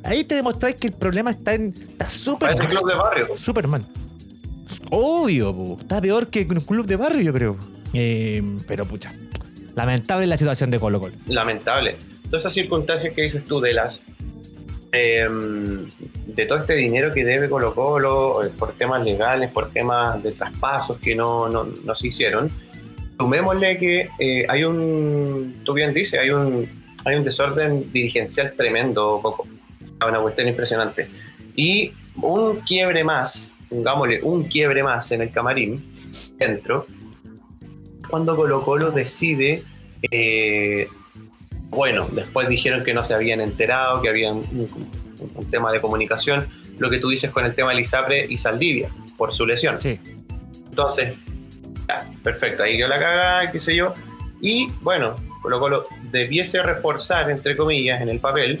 Ahí te demostráis que el problema está en. Está súper mal. club de barrio. Súper mal. Obvio, está peor que un club de barrio, yo creo. Eh, pero pucha. Lamentable la situación de Colo Colo. Lamentable. Todas esas circunstancias que dices tú de las em, de todo este dinero que debe Colo Colo eh, por temas legales, por temas de traspasos que no, no, se hicieron, sumémosle que eh, hay un, tú bien dices, hay un, hay un desorden dirigencial tremendo, poco, una cuestión impresionante. Y un quiebre más, pongámosle un quiebre más en el camarín, dentro, cuando Colo Colo decide, eh, bueno, después dijeron que no se habían enterado, que había un, tema de comunicación, lo que tú dices con el tema de Lisapre y Saldivia, por su lesión. Sí. Entonces, perfecto, ahí dio la cagada, qué sé yo. Y bueno, Colo Colo debiese reforzar, entre comillas, en el papel,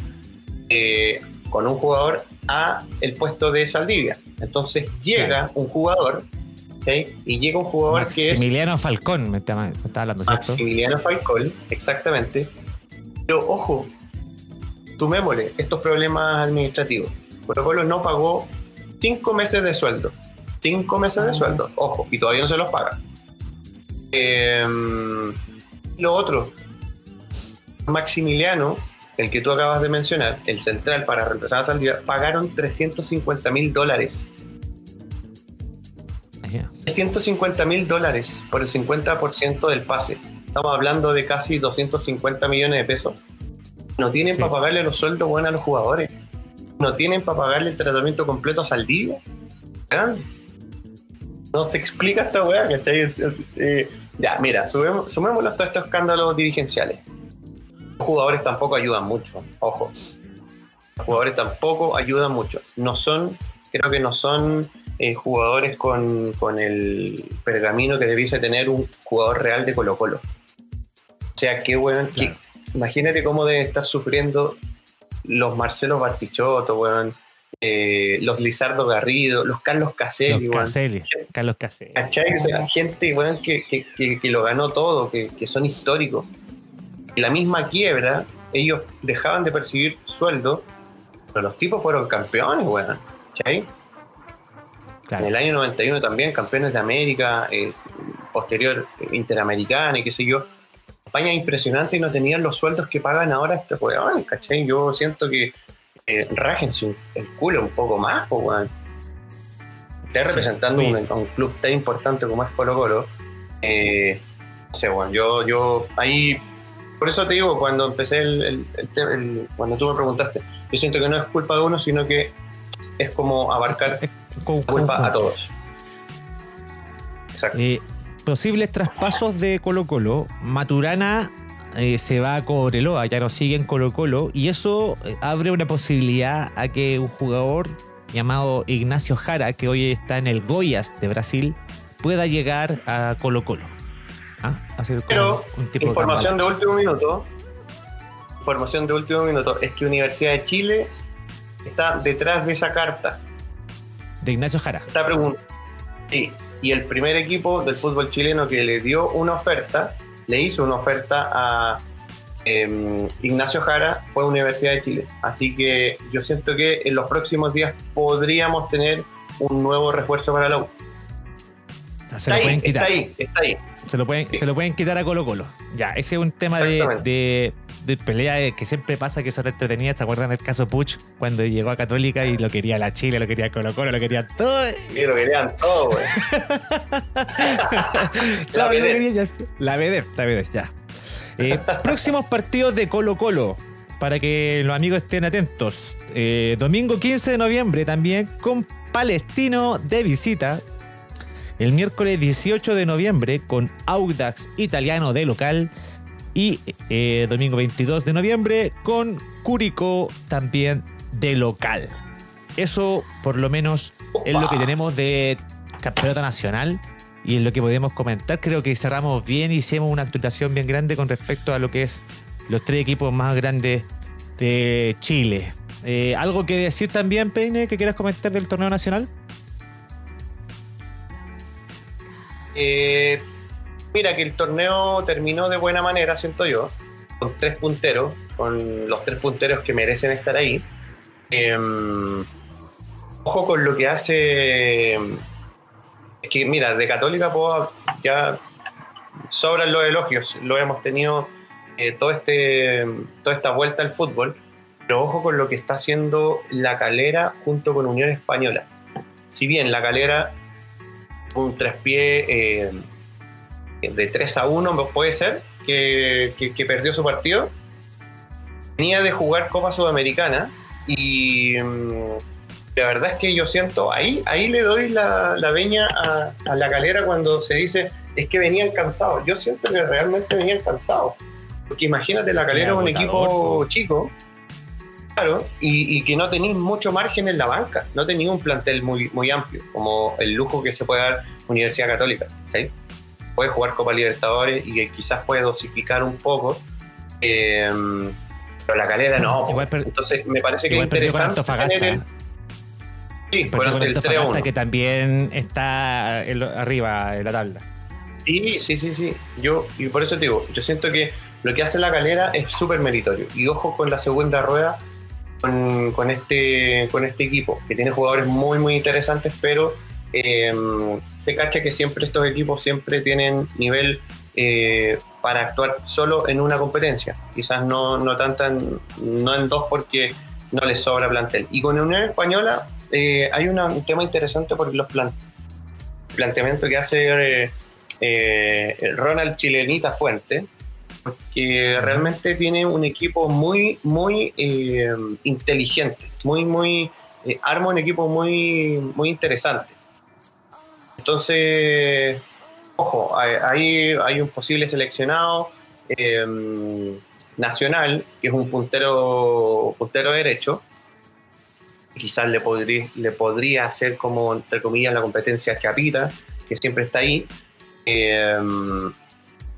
eh, con un jugador a el puesto de Saldivia. Entonces llega un jugador y llega un jugador que es. Maximiliano Falcón, me está, hablando, ¿cierto? Maximiliano Falcón, exactamente. Pero ojo, sumémosle estos problemas administrativos. Colo Colo no pagó cinco meses de sueldo. Cinco meses de ah. sueldo, ojo, y todavía no se los paga. Em, lo otro, Maximiliano, el que tú acabas de mencionar, el central para reemplazar a Saldivia, pagaron 350 mil dólares 150 mil dólares por el 50% del pase. Estamos hablando de casi 250 millones de pesos. No tienen para pagarle los sueldos buenos a los jugadores. No tienen para pagarle el tratamiento completo a Saldivia. No se explica esta weá, ¿cachai? Eh, ya, mira, sumémoslo a todos estos escándalos dirigenciales. Los jugadores tampoco ayudan mucho, ojo. Los jugadores tampoco ayudan mucho. No son, creo que no son eh, jugadores con, el pergamino que debiese tener un jugador real de Colo Colo. O sea, qué bueno. imagínate cómo deben estar sufriendo los Marcelo Bartichotto, weón. Eh, los Lizardo Garrido, los Carlos Caselli. Los Caselli, Carlos Caselli. gente que, lo ganó todo, que, son históricos. La misma quiebra ellos dejaban de percibir sueldo, pero los tipos fueron campeones, weón. ¿Cachai? En el año 91 también, campeones de América, eh, posterior interamericana y qué sé yo. España impresionante y no tenían los sueldos que pagan ahora estos weones, ¿cachai? Yo siento que eh, rájense el culo un poco más, pues, weón. Está representando un, club tan importante como es Colo Colo. Eh, sé, bueno, yo, yo ahí, por eso te digo, cuando empecé el, el, cuando tú me preguntaste, yo siento que no es culpa de uno, sino que es como abarcar [laughs] culpa a todos. Exacto. Eh, posibles traspasos de Colo Colo. Maturana eh, se va a Cobreloa, ya no sigue en Colo Colo, y eso eh, abre una posibilidad a que un jugador llamado Ignacio Jara, que hoy está en el Goiás de Brasil, pueda llegar a Colo Colo. ¿Ah? Pero, información de, último minuto, información de último minuto, es que Universidad de Chile está detrás de esa carta. De Ignacio Jara. Está preguntando. Sí, y el primer equipo del fútbol chileno que le dio una oferta, le hizo una oferta a em, Ignacio Jara, fue Universidad de Chile. Así que yo siento que en los próximos días podríamos tener un nuevo refuerzo para la U. Se lo pueden quitar. Está ahí, está ahí. Se lo pueden, se lo pueden quitar a Colo Colo. Ya, ese es un tema de, de, pelea que siempre pasa, que eso era entretenido. ¿Se acuerdan del caso Puch cuando llegó a Católica y lo quería la Chile, lo quería Colo Colo, lo querían todo? Sí, lo querían todo, güey. [laughs] la BD. La BD, la ya. Eh, [laughs] próximos partidos de Colo Colo, para que los amigos estén atentos. Eh, domingo 15 de noviembre también con Palestino de visita el miércoles 18 de noviembre con Audax Italiano de local y eh, domingo 22 de noviembre con Curicó también de local. Eso por lo menos es lo que tenemos de campeonato nacional y en lo que podemos comentar. Creo que cerramos bien y hicimos una actualización bien grande con respecto a lo que es los tres equipos más grandes de Chile. Eh, ¿Algo que decir también, Peine, que quieras comentar del torneo nacional? Eh, mira que el torneo terminó de buena manera, siento yo, con tres punteros, con los tres punteros que merecen estar ahí. Em, ojo con lo que hace. Es que, mira, de Católica puedo, ya sobran los elogios, lo hemos tenido eh, todo este, toda esta vuelta al fútbol, pero ojo con lo que está haciendo la calera junto con Unión Española. Si bien la calera un traspié eh, de 3 a 1, puede ser, que, perdió su partido. Venía de jugar Copa Sudamericana y mm, la verdad es que yo siento, ahí, ahí le doy la, la veña a, la calera cuando se dice es que venían cansados. Yo siento que realmente venían cansados. Porque imagínate, la calera es un equipo chico Claro, y, que no tenéis mucho margen en la banca, no tenéis un plantel muy, muy amplio, como el lujo que se puede dar Universidad Católica. ¿sí? Puede jugar Copa Libertadores y que quizás puede dosificar un poco, eh, pero la calera no. Entonces me parece que es interesante tener el, Sí, bueno, el 3 que también está arriba en la tabla. Sí, sí, sí, sí. Yo, y por eso te digo, yo siento que lo que hace la calera es súper meritorio. Y ojo con la segunda rueda, con, este, con este equipo, que tiene jugadores muy, muy interesantes, pero em, se cacha que siempre estos equipos siempre tienen nivel eh, para actuar solo en una competencia. Quizás no, no, no en dos porque no les sobra plantel. Y con la Unión Española eh, hay un tema interesante por los plan, planteamientos que hace eh, Ronald Chilenita Fuente, porque realmente tiene un equipo muy, muy eh, inteligente, muy, muy, eh, arma un equipo muy, muy interesante. Entonces, ojo, ahí hay un posible seleccionado eh, nacional, que es un puntero, puntero derecho, quizás le podría, le podría hacer como, entre comillas, la competencia Chapita, que siempre está ahí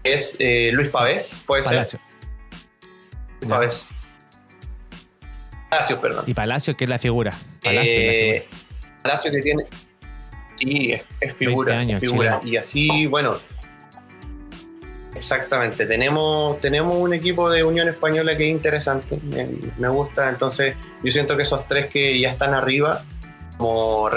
es eh, Luis Pavés, puede Palacio. ser. Pavés. Palacio, perdón. Y Palacio, que es la figura. Palacio, eh, Palacio que tiene. Sí, es, figura. figura. Y así, bueno. Exactamente, tenemos, tenemos un equipo de Unión Española que es interesante, me, gusta, entonces yo siento que esos tres que ya están arriba, como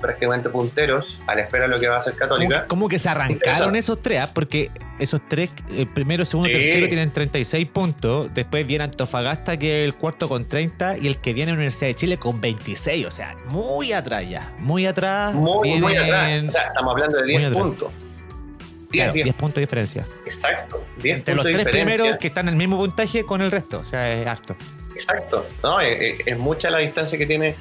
prácticamente punteros, a la espera de lo que va a hacer Católica. ¿Cómo, que se arrancaron esos tres? Ah? Porque esos tres, el primero, segundo, tercero, tienen 36 puntos, después viene Antofagasta, que es el cuarto con 30, y el que viene Universidad de Chile con 26, o sea, muy atrás ya, muy atrás. Muy, muy atrás, o sea, estamos hablando de 10 puntos. 10, puntos de diferencia. Exacto. 10 Entre los tres primeros que están en el mismo puntaje con el resto. O sea, es harto. Exacto. No, es, mucha la distancia que tiene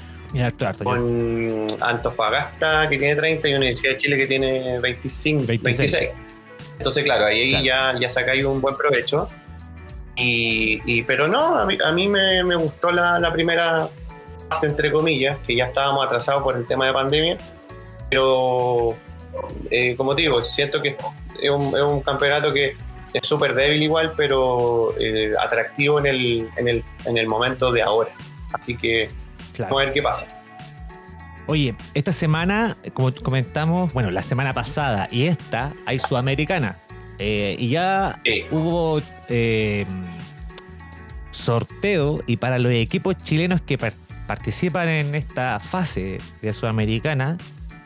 con Antofagasta, que tiene 30, y Universidad de Chile, que tiene 25, 26. Entonces, claro, ahí Ya, ya ha caído un buen provecho. Y, pero no, a mí, me, gustó la, la primera fase, entre comillas, que ya estábamos atrasados por el tema de pandemia. Pero eh, como digo, siento que es un, campeonato que es súper débil igual, pero eh, atractivo en el, en, el, momento de ahora. Así que vamos a ver qué pasa. Oye, esta semana, como comentamos, bueno, la semana pasada y esta, hay Sudamericana. Eh, y ya hubo sorteo y para los equipos chilenos que participan en esta fase de Sudamericana,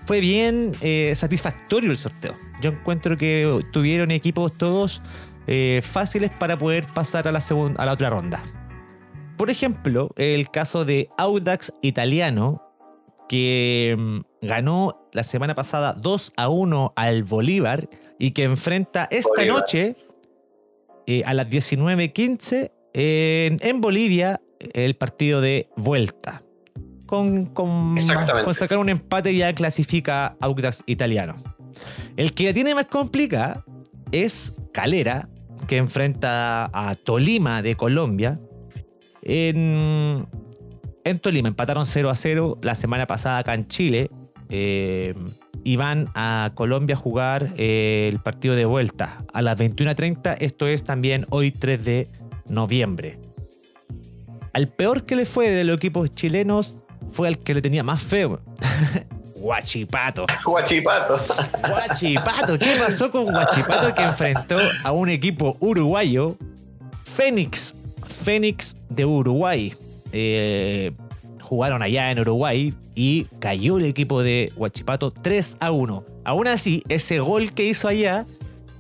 fue bien eh, satisfactorio el sorteo. Yo encuentro que tuvieron equipos todos eh, fáciles para poder pasar a la, segunda, a la otra ronda. Por ejemplo, el caso de Audax Italiano, que mm, ganó la semana pasada 2 a 1 al Bolívar y que enfrenta esta noche eh, a las 19.15 en, en Bolivia el partido de vuelta con, con, sacar un empate ya clasifica Audax Italiano. El que la tiene más complicada es Calera, que enfrenta a Tolima de Colombia. En, en Tolima empataron 0 a 0 la semana pasada acá en Chile. Eh, y van a Colombia a jugar eh, el partido de vuelta a las 21.30. Esto es también hoy 3 de noviembre. Al peor que le fue de los equipos chilenos fue al que le tenía más feo. [laughs] Guachipato. Guachipato. Guachipato. ¿Qué pasó con Guachipato que enfrentó a un equipo uruguayo? Fénix. Fénix de Uruguay. Eh, jugaron allá en Uruguay y cayó el equipo de Guachipato 3 a 1. Aún así, ese gol que hizo allá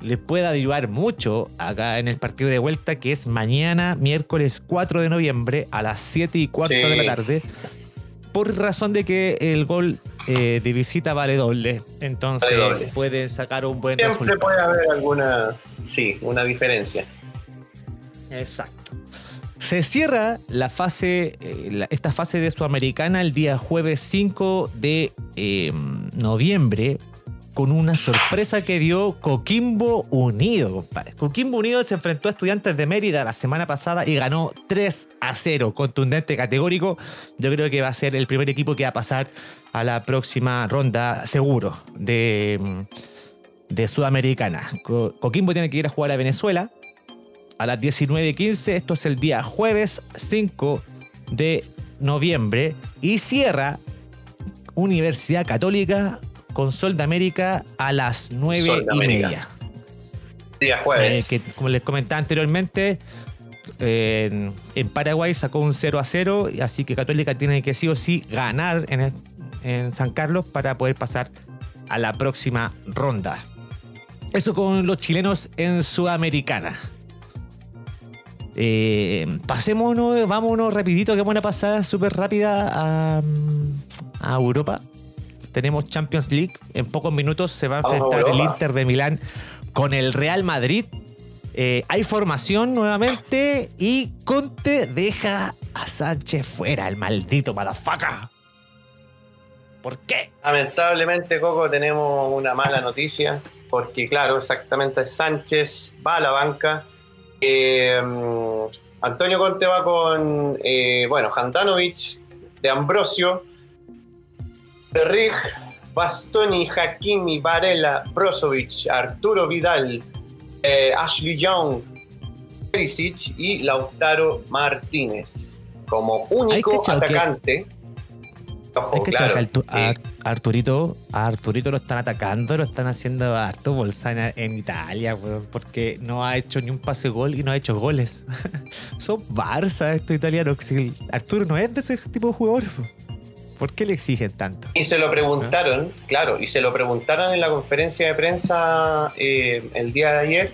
le puede ayudar mucho acá en el partido de vuelta que es mañana, miércoles 4 de noviembre a las 7 y 4 de la tarde por razón de que el gol eh, de visita vale doble. Entonces pueden sacar un buen resultado. Siempre puede haber alguna, sí, una diferencia. Exacto. Se cierra la fase, eh, esta fase de Sudamericana el día jueves 5 de eh, noviembre con una sorpresa que dio Coquimbo Unido. Coquimbo Unido se enfrentó a Estudiantes de Mérida la semana pasada y ganó 3 a 0, contundente, categórico. Yo creo que va a ser el primer equipo que va a pasar a la próxima ronda seguro de, de Sudamericana. Coquimbo tiene que ir a jugar a Venezuela a las 19.15. Esto es el día jueves 5 de noviembre y cierra Universidad Católica con Sol de América a las nueve y media. Día jueves. Eh, que como les comentaba anteriormente, en, Paraguay sacó un 0 a 0, así que Católica tiene que sí o sí ganar en, en San Carlos para poder pasar a la próxima ronda. Eso con los chilenos en Sudamericana. Eh, pasémonos, vámonos rapidito, que buena pasada súper rápida a, a Europa tenemos Champions League. En pocos minutos se va a enfrentar el Inter de Milán con el Real Madrid. Eh, hay formación nuevamente y Conte deja a Sánchez fuera, el maldito madafaca. ¿Por qué? Lamentablemente, Coco, tenemos una mala noticia, porque claro, exactamente Sánchez va a la banca. Eh, Antonio Conte va con, eh, bueno, Handanovic, de Ambrosio, Rig, Bastoni, Hakimi, Varela, Brozovic, Arturo Vidal, eh, Ashley Young, Perisic y Lautaro Martínez. Como único atacante, es que a, Arturito, a Arturito lo están atacando, lo están haciendo harto bolsa en, Italia, porque no ha hecho ni un pase gol y no ha hecho goles. [laughs] Son Barça estos italianos. Arturo no es de ese tipo de jugador. ¿Por qué le exigen tanto? Y se lo preguntaron, claro, y se lo preguntaron en la conferencia de prensa eh, el día de ayer,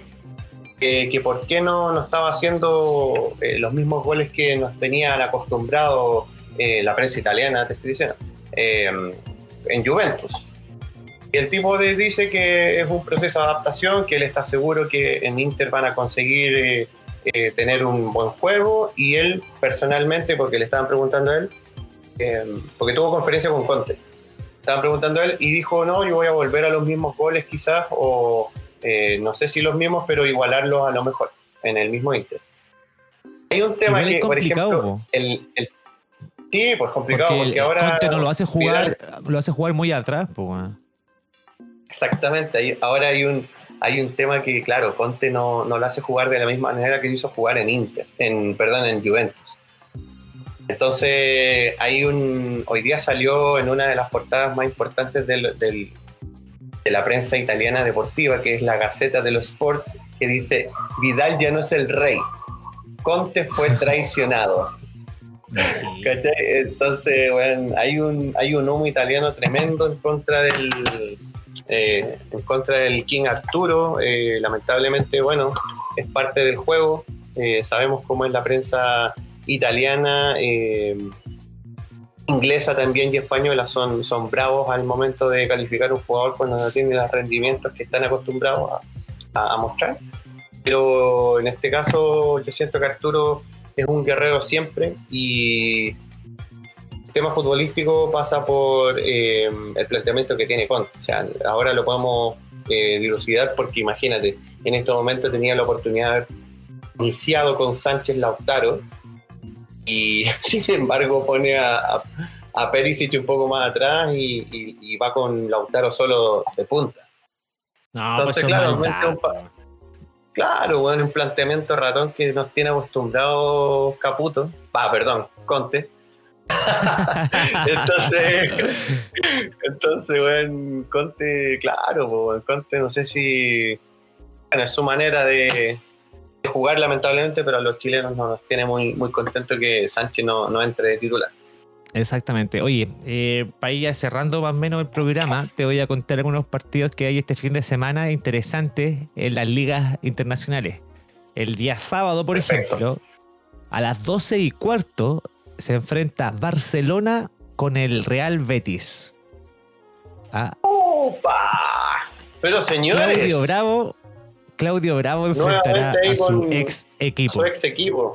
que por qué no, no estaba haciendo eh, los mismos goles que nos tenían acostumbrados eh, la prensa italiana, te estoy diciendo, en Juventus. Y el tipo dice que es un proceso de adaptación, que él está seguro que en Inter van a conseguir tener un buen juego y él personalmente, porque le estaban preguntando a él, Em, porque tuvo conferencia con Conte. Estaban preguntando a él y dijo, no, yo voy a volver a los mismos goles quizás, o eh, no sé si los mismos, pero igualarlos a lo mejor en el mismo Inter. Hay un tema que, por ejemplo, el, sí, pues complicado, porque, ahora... Conte no lo hace jugar, lo hace jugar muy atrás, pues, Exactamente, ahora hay un, hay un tema que, claro, Conte no, no lo hace jugar de la misma manera que hizo jugar en Inter, en, perdón, en Juventus. Entonces, hay un. Hoy día salió en una de las portadas más importantes de la prensa italiana deportiva, que es la Gaceta de los Sports, que dice: Vidal ya no es el rey. Conte fue [laughs] traicionado. Entonces, bueno, hay un, hay un humo italiano tremendo en contra del. Eh, en contra del King Arturo. Eh, lamentablemente, bueno, es parte del juego. Eh, sabemos cómo es la prensa italiana, inglesa también y española son, son bravos al momento de calificar un jugador cuando no tiene los rendimientos que están acostumbrados a, mostrar. Pero en este caso yo siento que Arturo es un guerrero siempre y el tema futbolístico pasa por eh, el planteamiento que tiene Conte. O sea, ahora lo podemos eh, dilucidar porque imagínate, en este momento tenía la oportunidad de haber iniciado con Sánchez Lautaro y [laughs] sin embargo pone a, a, Perisic un poco más atrás y, va con Lautaro solo de punta. No, pues Entonces, claro, un, claro, bueno, un planteamiento ratón que nos tiene acostumbrados Caputo, va, perdón, Conte. [laughs] entonces, entonces, bueno, Conte, claro, bueno, Conte no sé si bueno, es su manera de, jugar lamentablemente, pero a los chilenos nos tiene muy, muy contento que Sánchez no, no entre de titular. Exactamente. Oye, eh, para ir cerrando más o menos el programa, te voy a contar algunos partidos que hay este fin de semana interesantes en las ligas internacionales. El día sábado, por ejemplo, a las 12 y cuarto se enfrenta Barcelona con el Real Betis. Ah. ¡Opa! Pero señores. Claudio Bravo Claudio Bravo enfrentará a su ex equipo. Su ex equipo.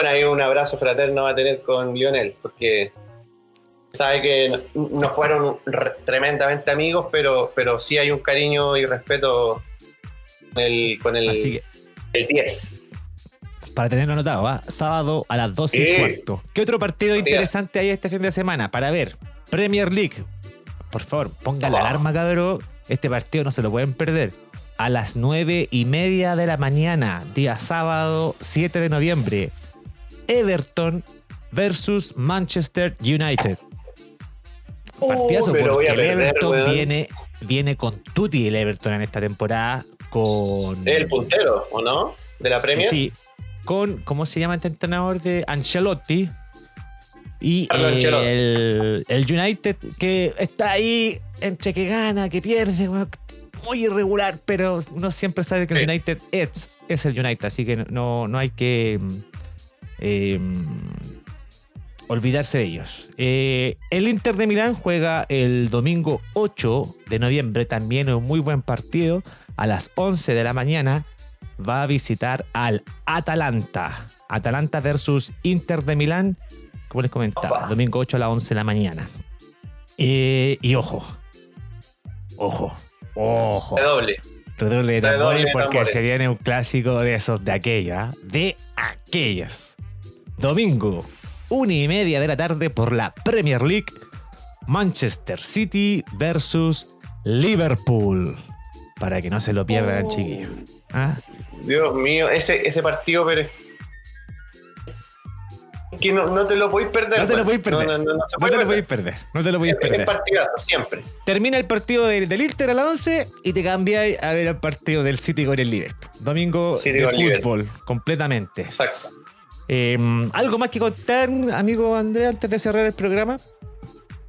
Bueno, ahí un abrazo fraterno va a tener con Lionel, porque sabe que no, fueron tremendamente amigos, pero, pero sí hay un cariño y respeto con el, con el, 10. Para tenerlo anotado, ¿va? sábado a las 12 y cuarto. ¿Qué otro partido interesante hay este fin de semana? Para ver, Premier League. Por favor, ponga la alarma, cabrón. Este partido no se lo pueden perder a las 9 y media de la mañana, día sábado 7 de noviembre. Everton versus Manchester United. Oh, Partidazo porque el Everton viene, viene con Tutti el Everton en esta temporada. Con. El puntero, ¿o no? De la Premier. Sí, con, ¿cómo se llama este entrenador de Ancelotti? Y el, el, United que está ahí entre que gana, que pierde, muy irregular, pero uno siempre sabe que el United es, es, el United, así que no, no hay que em, olvidarse de ellos. Eh, el Inter de Milán juega el domingo 8 de noviembre, también un muy buen partido, a las 11 de la mañana. Va a visitar al Atalanta. Atalanta versus Inter de Milán, como les comentaba, domingo 8 a las 11 de la mañana. Eh, y ojo, ojo, Ojo. Redoble. Redoble de tambores porque se viene un clásico de esos, de aquella, ¿ah? de aquellos. Domingo, una y media de la tarde por la Premier League, Manchester City versus Liverpool. Para que no se lo pierdan, oh. chiquillos. ¿Ah? Dios mío, ese, ese partido, pero que no, no, te lo podéis perder. No te lo podéis perder. No, no, no te lo podéis perder. No te lo podéis perder. Es partidazo, siempre. Termina el partido del, del Inter a las 11 y te cambiáis a ver el partido del City con el Liverpool. Domingo de fútbol, completamente. Exacto. Em, ¿Algo más que contar, amigo Andrés, antes de cerrar el programa?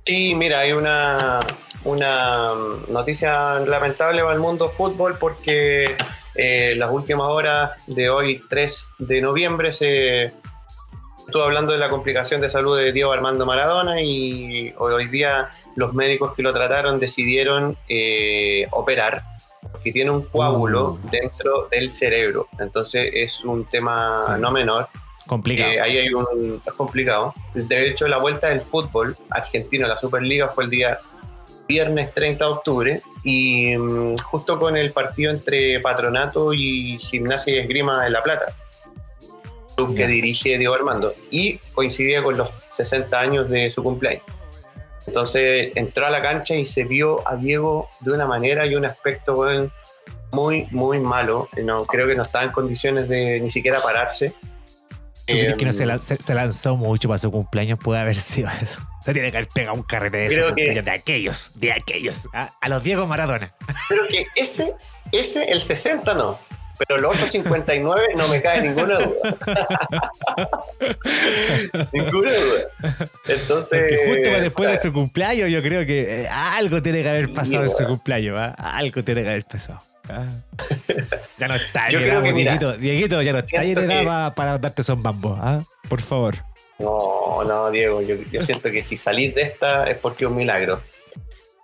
Sí, mira, hay una, una noticia lamentable para el mundo fútbol porque eh, las últimas horas de hoy, 3 de noviembre, se estuvo hablando de la complicación de salud de Diego Armando Maradona y hoy día los médicos que lo trataron decidieron eh, operar porque tiene un coágulo uh. dentro del cerebro. Entonces es un tema no menor. Complicado. Eh, ahí hay un. Es complicado. De hecho, la vuelta del fútbol argentino a la Superliga fue el día viernes 30 de octubre y mm, justo con el partido entre Patronato y Gimnasia y Esgrima de La Plata, club que dirige Diego Armando, y coincidía con los 60 años de su cumpleaños. Entonces entró a la cancha y se vio a Diego de una manera y un aspecto muy, muy malo. No, creo que no estaba en condiciones de ni siquiera pararse. ¿Tú crees que no se, lanzó mucho para su cumpleaños? Puede haber sido eso. [laughs] Se tiene que haber pegado un carrete de esos de aquellos, de aquellos, a, los Diego Maradona. [laughs] Pero que ese, ese, el 60 no. Pero los otros 59 no me cae ninguna duda. [laughs] ninguna duda. Entonces. justo después de su cumpleaños, yo creo que eh, algo tiene que haber pasado en su cumpleaños. Algo tiene que haber pasado. [laughs] Ya no está en edad, Dieguito, Dieguito, ya no está en edad para, darte son bambos. ¿ah? Por favor. No, no, Diego, yo, yo siento que si salís de esta es porque es un milagro.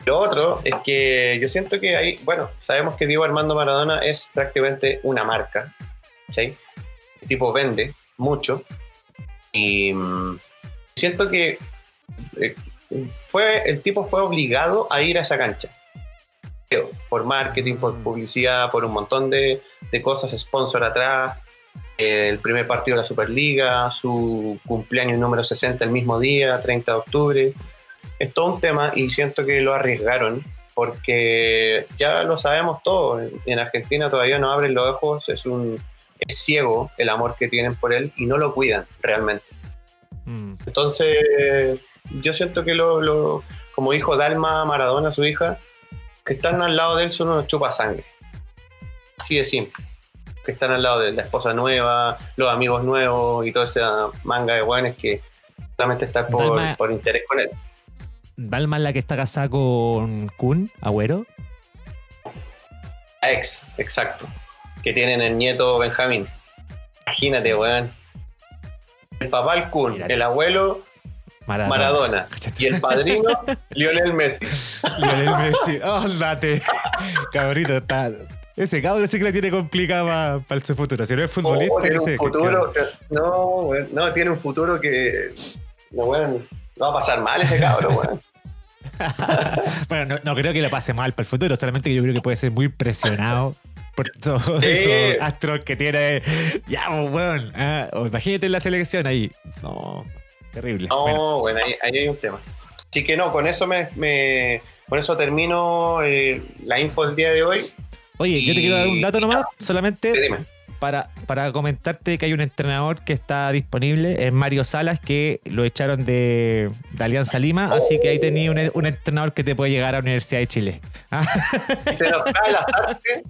Lo otro es que yo siento que ahí, bueno, sabemos que Diego Armando Maradona es prácticamente una marca, ¿sí? El tipo vende mucho y mm, siento que eh, fue, el tipo fue obligado a ir a esa cancha. Por marketing, por mm. publicidad, por un montón de, de cosas, sponsor atrás, el primer partido de la Superliga, su cumpleaños número 60 el mismo día, 30 de octubre es todo un tema y siento que lo arriesgaron porque ya lo sabemos todo. En Argentina todavía no abren los ojos, es un es ciego el amor que tienen por él y no lo cuidan realmente. Mm. Entonces, yo siento que lo, como dijo Dalma Maradona, su hija, que están al lado de él son unos chupasangre. Así de simple. Que están al lado de la esposa nueva, los amigos nuevos y toda esa manga de guanes que solamente está por, por interés con él. Dalma la que está casada con Kun, Agüero. Ex, exacto. Que tienen el nieto Benjamín. Imagínate, weón. El papá el Kun, el abuelo Maradona. Y el padrino, [laughs] Lionel Messi. Lionel Messi. Oh, date. Cabrito, está. Ese cabrón sí que la tiene complicada para su futuro. Si no es futbolista, oh, tiene un futuro, no, no, tiene un futuro que. No, bueno, no va a pasar mal ese cabrón, weón. bueno, [laughs] no, creo que le pase mal para el futuro, solamente que yo creo que puede ser muy presionado por todos esos astros que tiene. Ya, pues, weón. Ah, imagínate la selección ahí. No, terrible. No, bueno, ahí, hay un tema. Así que no, con eso me, con eso termino eh, la info del día de hoy. Oye, yo te quiero dar un dato nomás, solamente. dime para, para comentarte que hay un entrenador que está disponible, es Mario Salas, que lo echaron de, Alianza Lima, así que ahí tenía un, entrenador que te puede llegar a la Universidad de Chile. Si se nos cae las artes,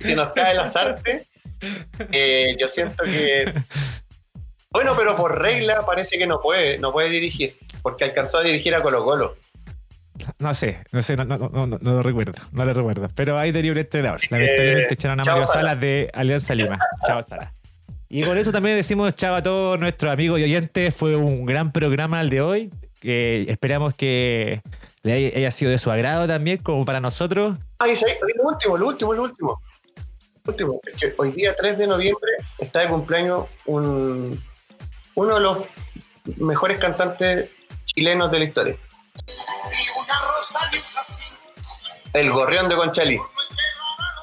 si nos cae las artes, [laughs] eh, yo siento que. Bueno, pero por regla parece que no puede, no puede dirigir, porque alcanzó a dirigir a Colo Colo. No sé, no sé, no, no, no, no, lo recuerdo, no lo recuerdo. Pero ahí tenía un entrenador. Lamentablemente eh, echaron a Mario Salas de Alianza Lima. Chao Salas. Y con eso también decimos chao a todos nuestros amigos y oyentes. Fue un gran programa el de hoy. esperamos que le haya, sido de su agrado también, como para nosotros. Ay, sí, lo último, lo último, lo último. último, que hoy día 3 de noviembre está de cumpleaños un, uno de los mejores cantantes chilenos de la historia. El gorrión de Conchalí.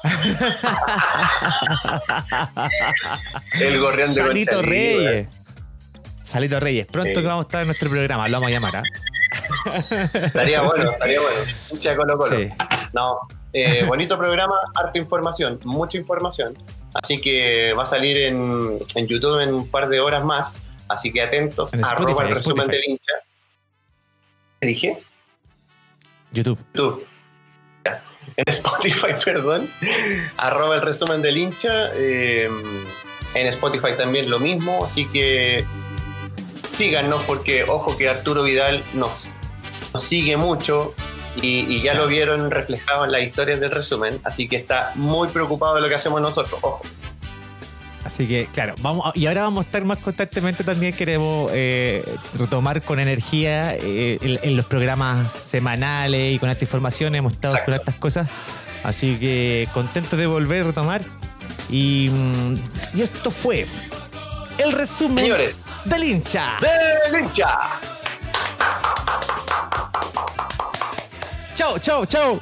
[laughs] el gorrión de Salito Reyes. Salito Reyes. Pronto que vamos a estar en nuestro programa, lo vamos a llamar. ¿ah? estaría bueno, estaría bueno. Mucha Colo Colo. No, eh, bonito programa, harta información, mucha información. Así que va a salir en, en YouTube en un par de horas más Así que atentos, En arroba Spotify, el resumen Spotify. del hincha. ¿Qué dije? YouTube. YouTube. Ya. En Spotify, [laughs] perdón. Arroba el resumen del hincha. eh, en Spotify también lo mismo. Así que síganos porque ojo que Arturo Vidal nos, nos sigue mucho y, y ya lo vieron reflejado en las historias del resumen. Así que está muy preocupado de lo que hacemos nosotros. Ojo. Así que, claro, vamos a- y ahora vamos a estar más constantemente también. Queremos eh, retomar con energía eh, en, en los programas semanales y con esta información. Hemos estado Exacto. con estas cosas. Así que contento de volver a retomar. Y, mm, y esto fue el resumen Señores, del hincha. del hincha. Chau, chau, chau.